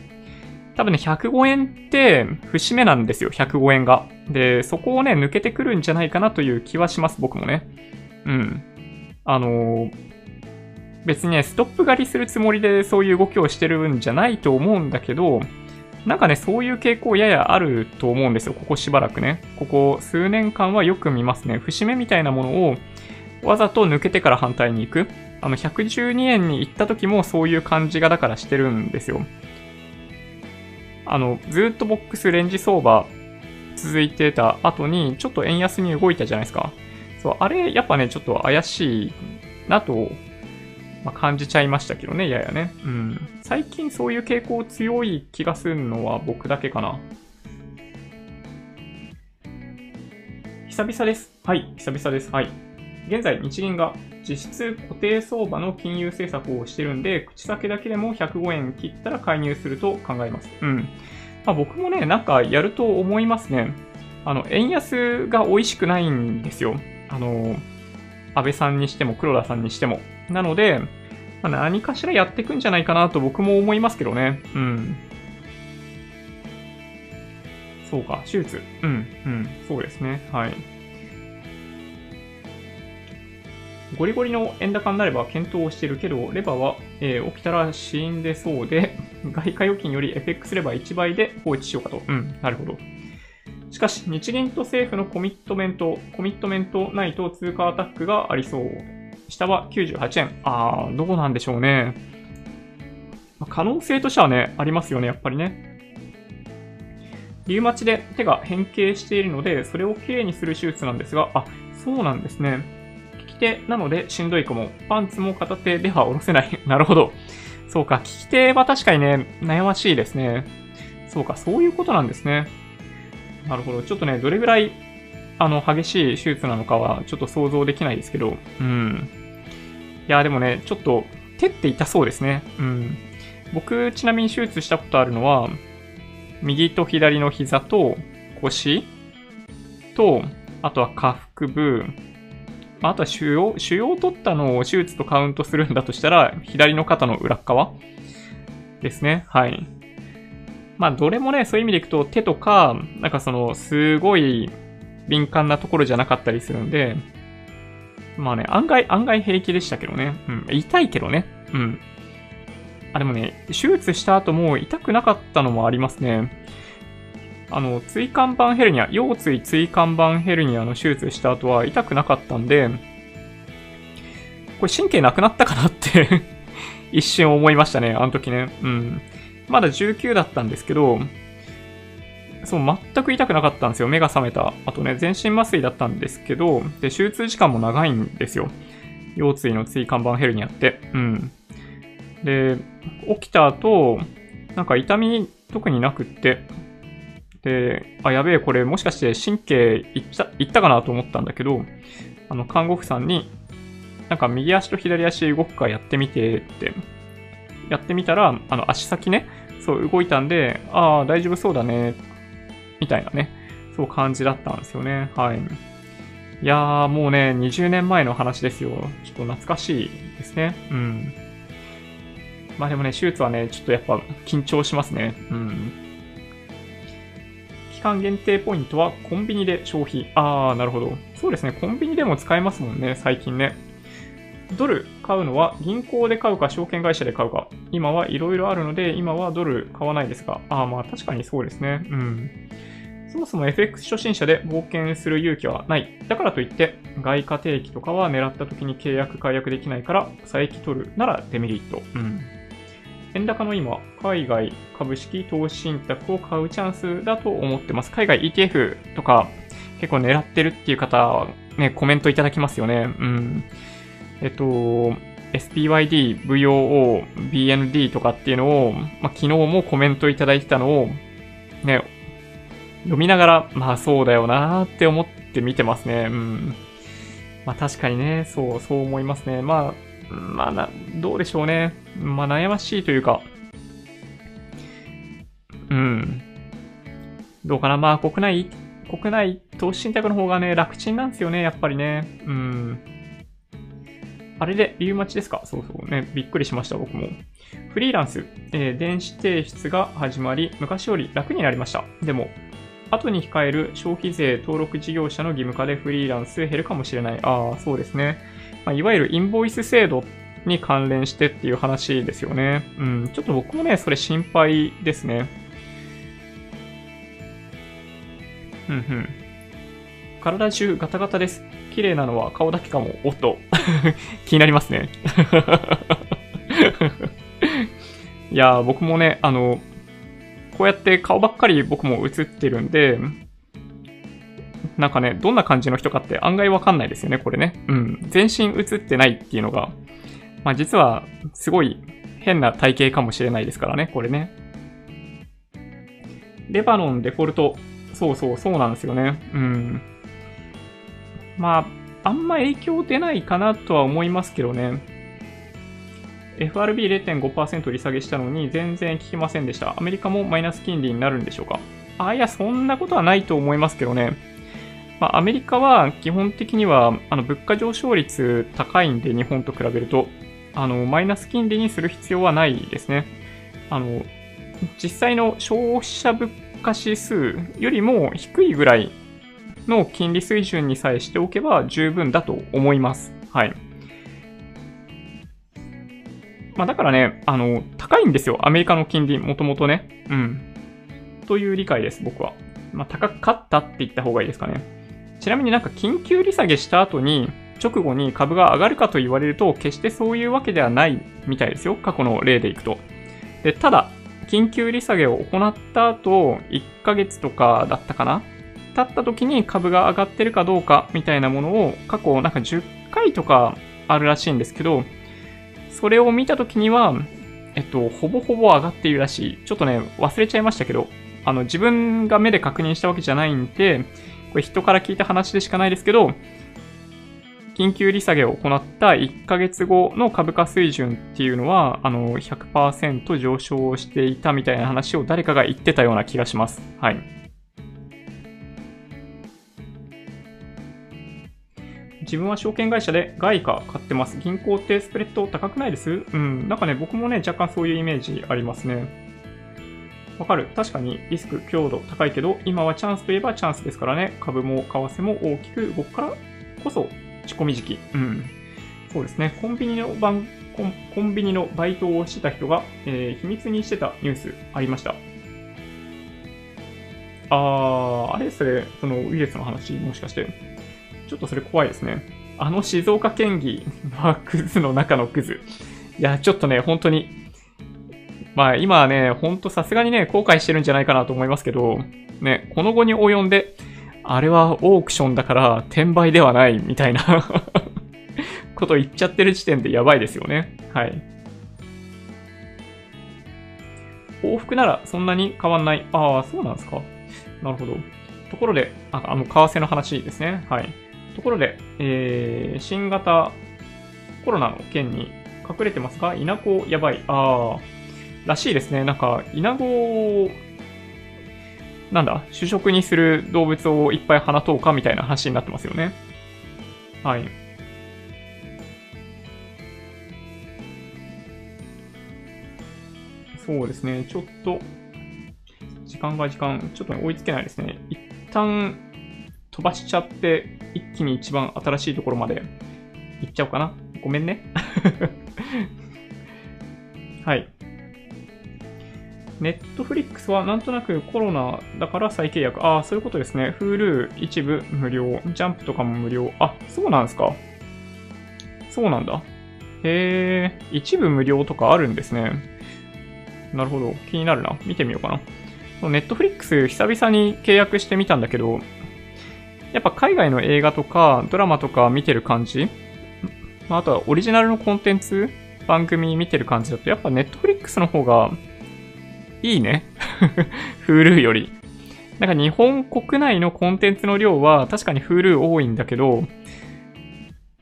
多分ね、105円って節目なんですよ、105円が。で、そこをね、抜けてくるんじゃないかなという気はします、僕もね。うん。あのー、別にね、ストップ狩りするつもりでそういう動きをしてるんじゃないと思うんだけど、なんかね、そういう傾向ややあると思うんですよ。ここしばらくね。ここ数年間はよく見ますね。節目みたいなものをわざと抜けてから反対に行く。あの、112円に行った時もそういう感じがだからしてるんですよ。あの、ずっとボックスレンジ相場続いてた後に、ちょっと円安に動いたじゃないですか。そう、あれ、やっぱね、ちょっと怪しいなとまあ、感じちゃいましたけどね、ややね。うん。最近そういう傾向強い気がするのは僕だけかな。久々です。はい、久々です。はい。現在、日銀が実質固定相場の金融政策をしてるんで、口先だけでも105円切ったら介入すると考えます。うん。まあ、僕もね、なんかやると思いますね。あの、円安が美味しくないんですよ。あの、安倍さんにしても黒田さんにしても。なので、まあ、何かしらやっていくんじゃないかなと僕も思いますけどね。うん。そうか、手術。うん、うん、そうですね。はい。ゴリゴリの円高になれば検討をしてるけど、レバーは、えー、起きたら死んでそうで、外貨預金より FX レバー1倍で放置しようかと。うん、なるほど。しかし、日銀と政府のコミットメント、コミットメントないと通貨アタックがありそう。下は98円。あー、どうなんでしょうね。可能性としてはね、ありますよね、やっぱりね。リウマチで手が変形しているので、それをきれいにする手術なんですが、あ、そうなんですね。利き手なのでしんどいかも。パンツも片手では下ろせない。なるほど。そうか、利き手は確かにね、悩ましいですね。そうか、そういうことなんですね。なるほど。ちょっとね、どれぐらい、あの、激しい手術なのかは、ちょっと想像できないですけど、うん。いや、でもね、ちょっと、手って痛そうですね。うん。僕、ちなみに手術したことあるのは、右と左の膝と腰と、あとは下腹部、まあ、あとは腫瘍、腫瘍を取ったのを手術とカウントするんだとしたら、左の肩の裏側ですね。はい。まあ、どれもね、そういう意味でいくと手とか、なんかその、すごい敏感なところじゃなかったりするんで、まあね、案外、案外平気でしたけどね。うん。痛いけどね。うん。あ、でもね、手術した後も痛くなかったのもありますね。あの、椎間板ヘルニア、腰椎椎間板ヘルニアの手術した後は痛くなかったんで、これ神経なくなったかなって 一瞬思いましたね、あの時ね。うん。まだ19だったんですけど、そう、全く痛くなかったんですよ。目が覚めた。あとね、全身麻酔だったんですけど、で、手術時間も長いんですよ。腰椎の椎間板ヘルニアって。うん。で、起きた後、なんか痛み特になくって、で、あ、やべえ、これもしかして神経いった、いったかなと思ったんだけど、あの、看護婦さんに、なんか右足と左足動くかやってみてって、やってみたら、あの、足先ね、そう動いたんで、ああ、大丈夫そうだね、みたいなね、そう感じだったんですよね。はい。いやー、もうね、20年前の話ですよ。ちょっと懐かしいですね。うん。まあでもね、手術はね、ちょっとやっぱ緊張しますね。うん。期間限定ポイントはコンビニで消費。あー、なるほど。そうですね。コンビニでも使えますもんね、最近ね。ドル買うのは銀行で買うか証券会社で買うか。今はいろいろあるので、今はドル買わないですが。ああ、まあ確かにそうですね。うん。そもそも FX 初心者で冒険する勇気はない。だからといって、外貨定期とかは狙った時に契約解約できないから、佐伯取るならデメリット。うん。円高の今、海外株式投資信託を買うチャンスだと思ってます。海外 ETF とか結構狙ってるっていう方、ね、コメントいただきますよね。うん。えっと、SPYD、VOO、BND とかっていうのを、ま、昨日もコメントいただいてたのを、ね、読みながら、まあそうだよなーって思って見てますね。うん。まあ確かにね、そう、そう思いますね。まあ、まあな、どうでしょうね。まあ悩ましいというか、うん。どうかな。まあ国内、国内投資信託の方がね、楽ちんなんですよね、やっぱりね。うん。あれで、理由待ちですか？そうそうね。びっくりしました、僕も。フリーランス、えー、電子提出が始まり、昔より楽になりました。でも、後に控える消費税登録事業者の義務化でフリーランス減るかもしれない。ああ、そうですね。まあ、いわゆるインボイス制度に関連してっていう話ですよね。うん、ちょっと僕もね、それ心配ですね。うんうん。体中ガタガタです。綺麗なのは顔だけかも。おっと。気になりますね。いや僕もね、あの、こうやって顔ばっかり僕も映ってるんで、なんかね、どんな感じの人かって案外わかんないですよね、これね。うん。全身映ってないっていうのが、まあ実はすごい変な体型かもしれないですからね、これね。レバノンデフォルト。そうそう、そうなんですよね。うん。まあ、あんま影響出ないかなとは思いますけどね。FRB0.5% 利下げしたのに全然効きませんでした。アメリカもマイナス金利になるんでしょうか？あ、いや、そんなことはないと思いますけどね。まあ、アメリカは基本的には、あの、物価上昇率高いんで、日本と比べると、あの、マイナス金利にする必要はないですね。あの、実際の消費者物価指数よりも低いぐらいの金利水準にさえしておけば十分だと思います。はい。まあだからね、あの、高いんですよ。アメリカの金利、もともとね。うん。という理解です、僕は。まあ高かったって言った方がいいですかね。ちなみになんか緊急利下げした後に、直後に株が上がるかと言われると、決してそういうわけではないみたいですよ。過去の例でいくと。で、ただ、緊急利下げを行った後、1ヶ月とかだったかな経った時に株が上がってるかどうかみたいなものを過去なんか10回とかあるらしいんですけど、それを見た時には、えっと、ほぼほぼ上がっているらしい。ちょっとね、忘れちゃいましたけど、あの、自分が目で確認したわけじゃないんで、これ人から聞いた話でしかないですけど、緊急利下げを行った1ヶ月後の株価水準っていうのは、あの、100%上昇していたみたいな話を誰かが言ってたような気がします。はい。自分は証券会社で外貨買ってます。銀行ってスプレッド高くないです？うん。なんかね、僕もね、若干そういうイメージありますね。わかる？確かにリスク、強度高いけど、今はチャンスといえばチャンスですからね。株も為替も大きく動くからこそ仕込み時期。うん。そうですね。コンビニのバンコンコンビニのバイトをしてた人が、えー、秘密にしてたニュースありました。あー、あれそれ、そのウイルスの話、もしかして。ちょっとそれ怖いですね。あの静岡県議 はクズの中のクズ。いや、ちょっとね、本当に。まあ今はね、ほんとさすがにね、後悔してるんじゃないかなと思いますけど、ね、この後に及んで、あれはオークションだから転売ではないみたいな こと言っちゃってる時点でやばいですよね。はい。往復ならそんなに変わんない。ああ、そうなんですか。なるほど。ところで、ああの、為替の話ですね。はい。ところで、えー、新型コロナの件に隠れてますか？稲子やばい。ああ、らしいですね。なんか、稲子をなんだ、主食にする動物をいっぱい放とうかみたいな話になってますよね。はい。そうですね、ちょっと、時間が時間、ちょっと、追いつけないですね。一旦飛ばしちゃって、一気に一番新しいところまで行っちゃおうかな。ごめんね。はい。ネットフリックスはなんとなくコロナだから再契約。ああ、そういうことですね。Hulu 一部無料。ジャンプとかも無料。あ、そうなんですか。そうなんだ。へえ、一部無料とかあるんですね。なるほど。気になるな。見てみようかな。ネットフリックス久々に契約してみたんだけど、やっぱ海外の映画とかドラマとか見てる感じ、まあ、とはオリジナルのコンテンツ？番組見てる感じだと、やっぱネットフリックスの方がいいね。Hulu より。なんか日本国内のコンテンツの量は確かに Hulu 多いんだけど、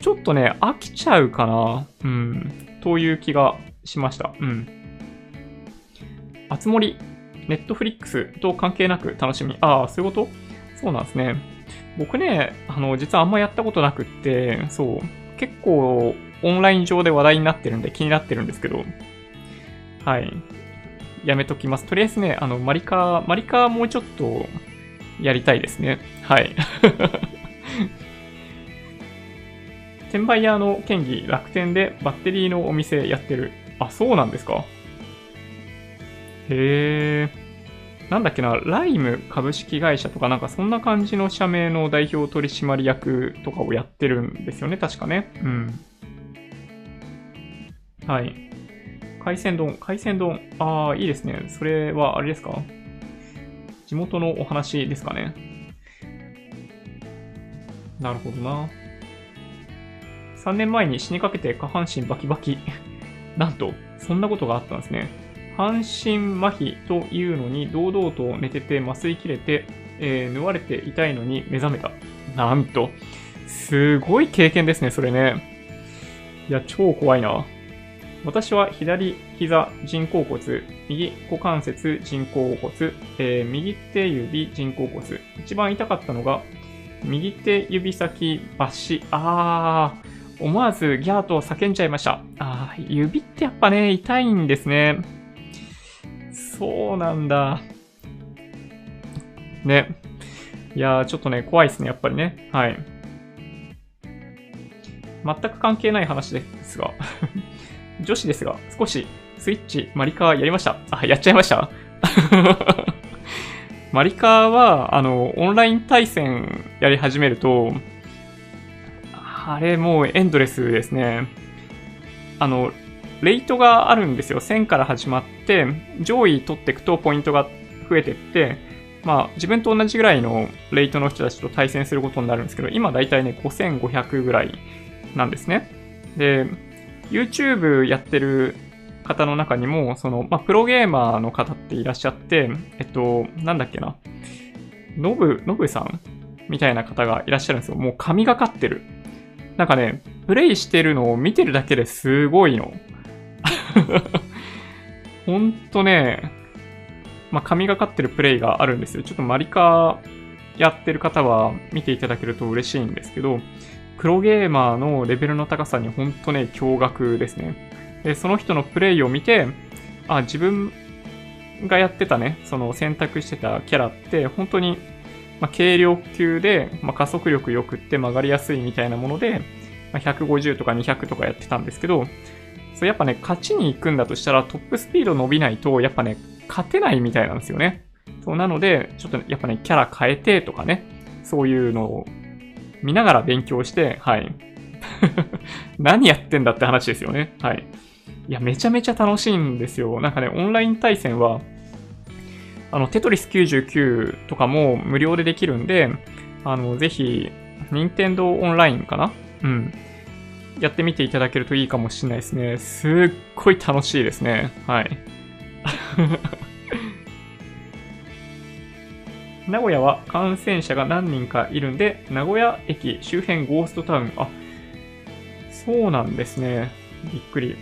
ちょっとね、飽きちゃうかな。うん。という気がしました。うん。あつ森、ネットフリックスと関係なく楽しみ。ああ、そういうこと？そうなんですね。僕ね、あの、実はあんまやったことなくって、そう、結構オンライン上で話題になってるんで気になってるんですけど、はい。やめときます。とりあえずね、あの、マリカー、マリカーもうちょっとやりたいですね。はい。転売屋の権利、楽天でバッテリーのお店やってる。あ、そうなんですか。へえ。なんだっけな、ライム株式会社とかなんかそんな感じの社名の代表取締役とかをやってるんですよね、確かね。うん。はい。海鮮丼、海鮮丼。ああ、いいですね。それはあれですか？地元のお話ですかね。なるほどな。3年前に死にかけて下半身バキバキ。なんと、そんなことがあったんですね。半身麻痺というのに堂々と寝てて麻酔切れて、えー、縫われていたいのに目覚めた。なんと、すごい経験ですね、それね。いや、超怖いな。私は左膝人工骨、右股関節人工骨、えー、右手指人工骨。一番痛かったのが、右手指先抜歯。あー、思わずギャーと叫んじゃいました。あー、指ってやっぱね、痛いんですね。そうなんだ。ね。いやー、ちょっとね、怖いですね、やっぱりね。はい。全く関係ない話ですが 女子ですが、少しスイッチ、マリカーやりました。あ、やっちゃいました マリカーは、あの、オンライン対戦やり始めると、あれもうエンドレスですね。あの、レイトがあるんですよ。1000から始まって、上位取っていくとポイントが増えてって、まあ、自分と同じぐらいのレイトの人たちと対戦することになるんですけど、今だいたいね、5500ぐらいなんですね。で、YouTube やってる方の中にも、その、まあ、プロゲーマーの方っていらっしゃって、えっと、なんだっけな。ノブ、ノブさんみたいな方がいらっしゃるんですよ。もう神がかってる。なんかね、プレイしてるのを見てるだけですごいの。ほんとね、まあ、神がかってるプレイがあるんですよ。ちょっとマリカやってる方は見ていただけると嬉しいんですけど、プロゲーマーのレベルの高さにほんとね、驚愕ですね。で、その人のプレイを見て、あ、自分がやってたね、その選択してたキャラって、本当に、まあ、軽量級で、まあ、加速力良くって曲がりやすいみたいなもので、まあ、150とか200とかやってたんですけど、それやっぱね、勝ちに行くんだとしたらトップスピード伸びないと、やっぱね、勝てないみたいなんですよね。そうなので、ちょっとやっぱね、キャラ変えてとかね、そういうのを見ながら勉強して、はい。何やってんだって話ですよね。はい。いや、めちゃめちゃ楽しいんですよ。なんかね、オンライン対戦は、あの、テトリス99とかも無料でできるんで、あの、ぜひ、任天堂オンラインかな？うん。やってみていただけるといいかもしれないですね。すっごい楽しいですね。はい。名古屋は感染者が何人かいるんで、名古屋駅周辺ゴーストタウン。あ、そうなんですね。びっくり。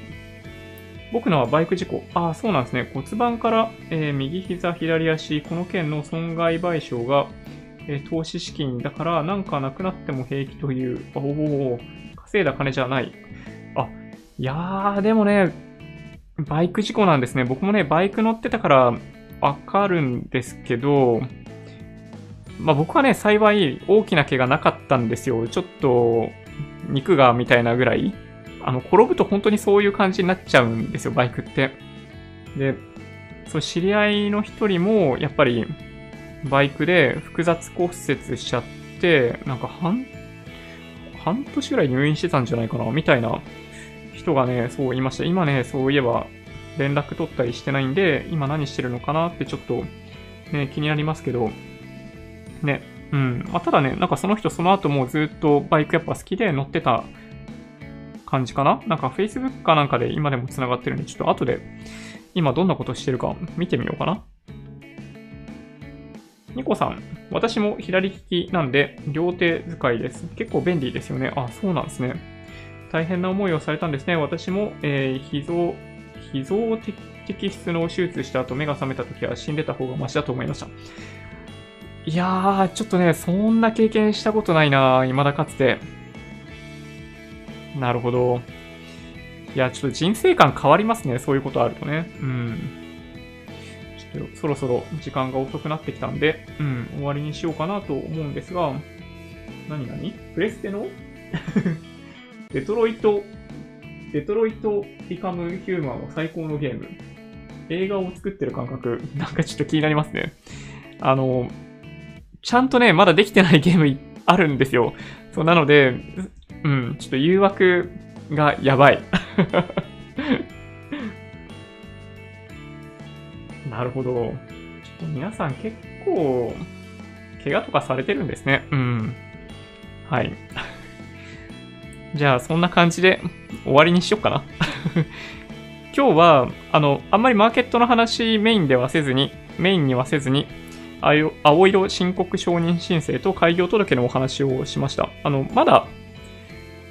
僕のはバイク事故。あ、そうなんですね。骨盤から、えー、右膝、左足、この件の損害賠償が、えー、投資資金だから、なんかなくなっても平気という。おお、稼いだ金じゃない。あ、いやー、でもね、バイク事故なんですね。僕もね、バイク乗ってたからわかるんですけど、まあ僕はね、幸い大きな毛がなかったんですよ。ちょっと肉がみたいなぐらい。あの、転ぶと本当にそういう感じになっちゃうんですよ、バイクって。で、そう知り合いの一人も、やっぱり、バイクで複雑骨折しちゃって、なんか半、半年ぐらい入院してたんじゃないかな、みたいな人がね、そう言いました。今ね、そういえば連絡取ったりしてないんで、今何してるのかなってちょっとね、気になりますけど、ね。うん。まあ、ただね、なんかその人その後もずっとバイクやっぱ好きで乗ってた感じかな？なんか Facebook かなんかで今でも繋がってるんで、ちょっと後で今どんなことしてるか見てみようかな。ニコさん、私も左利きなんで両手使いです。結構便利ですよね。あ、そうなんですね。大変な思いをされたんですね。私も、えー、脾臓、脾臓摘出の手術した後目が覚めた時は死んでた方がマシだと思いました。いやー、ちょっとね、そんな経験したことないな未だかつて。なるほど。いや、ちょっと人生観変わりますね、そういうことあるとね。うん。そろそろ時間が遅くなってきたんで、うん、終わりにしようかなと思うんですが、何何？プレステの？デトロイト、デトロイト・ビカム・ヒューマンは最高のゲーム。映画を作ってる感覚、なんかちょっと気になりますね。あの、ちゃんとね、まだできてないゲームあるんですよ。そう、なので、うん、ちょっと誘惑がやばい。なるほど。ちょっと皆さん結構、怪我とかされてるんですね。うん。はい。じゃあ、そんな感じで終わりにしよっかな。今日は、あの、あんまりマーケットの話メインではせずに、メインにはせずに、青色申告承認申請と開業届のお話をしました。あの、まだ、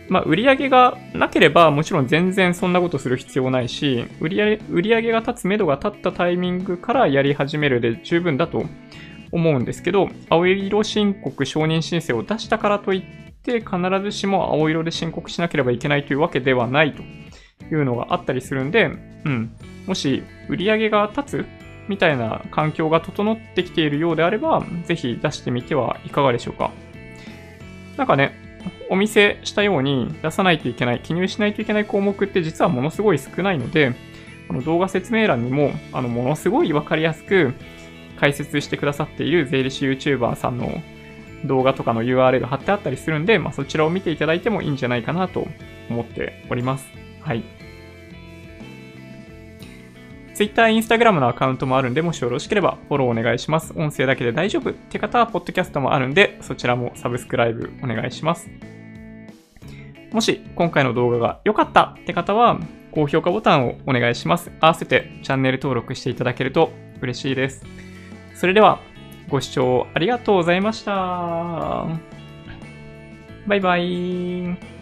まあ、売上げがなければ、もちろん全然そんなことする必要ないし、売り上売上が立つ、目処が立ったタイミングからやり始めるで十分だと思うんですけど、青色申告承認申請を出したからといって、必ずしも青色で申告しなければいけないというわけではないというのがあったりするんで、うん。もし売り上げが立つみたいな環境が整ってきているようであれば、ぜひ出してみてはいかがでしょうか。なんかね、お見せしたように出さないといけない、記入しないといけない項目って実はものすごい少ないので、この動画説明欄にも、あの、ものすごいわかりやすく解説してくださっている税理士 YouTuber さんの動画とかの URL 貼ってあったりするんで、まあ、そちらを見ていただいてもいいんじゃないかなと思っております。はい。Twitter、Instagram のアカウントもあるんで、もしよろしければフォローお願いします。音声だけで大丈夫って方は、ポッドキャストもあるんで、そちらもサブスクライブお願いします。もし、今回の動画が良かったって方は、高評価ボタンをお願いします。合わせてチャンネル登録していただけると嬉しいです。それでは、ご視聴ありがとうございました。バイバイ。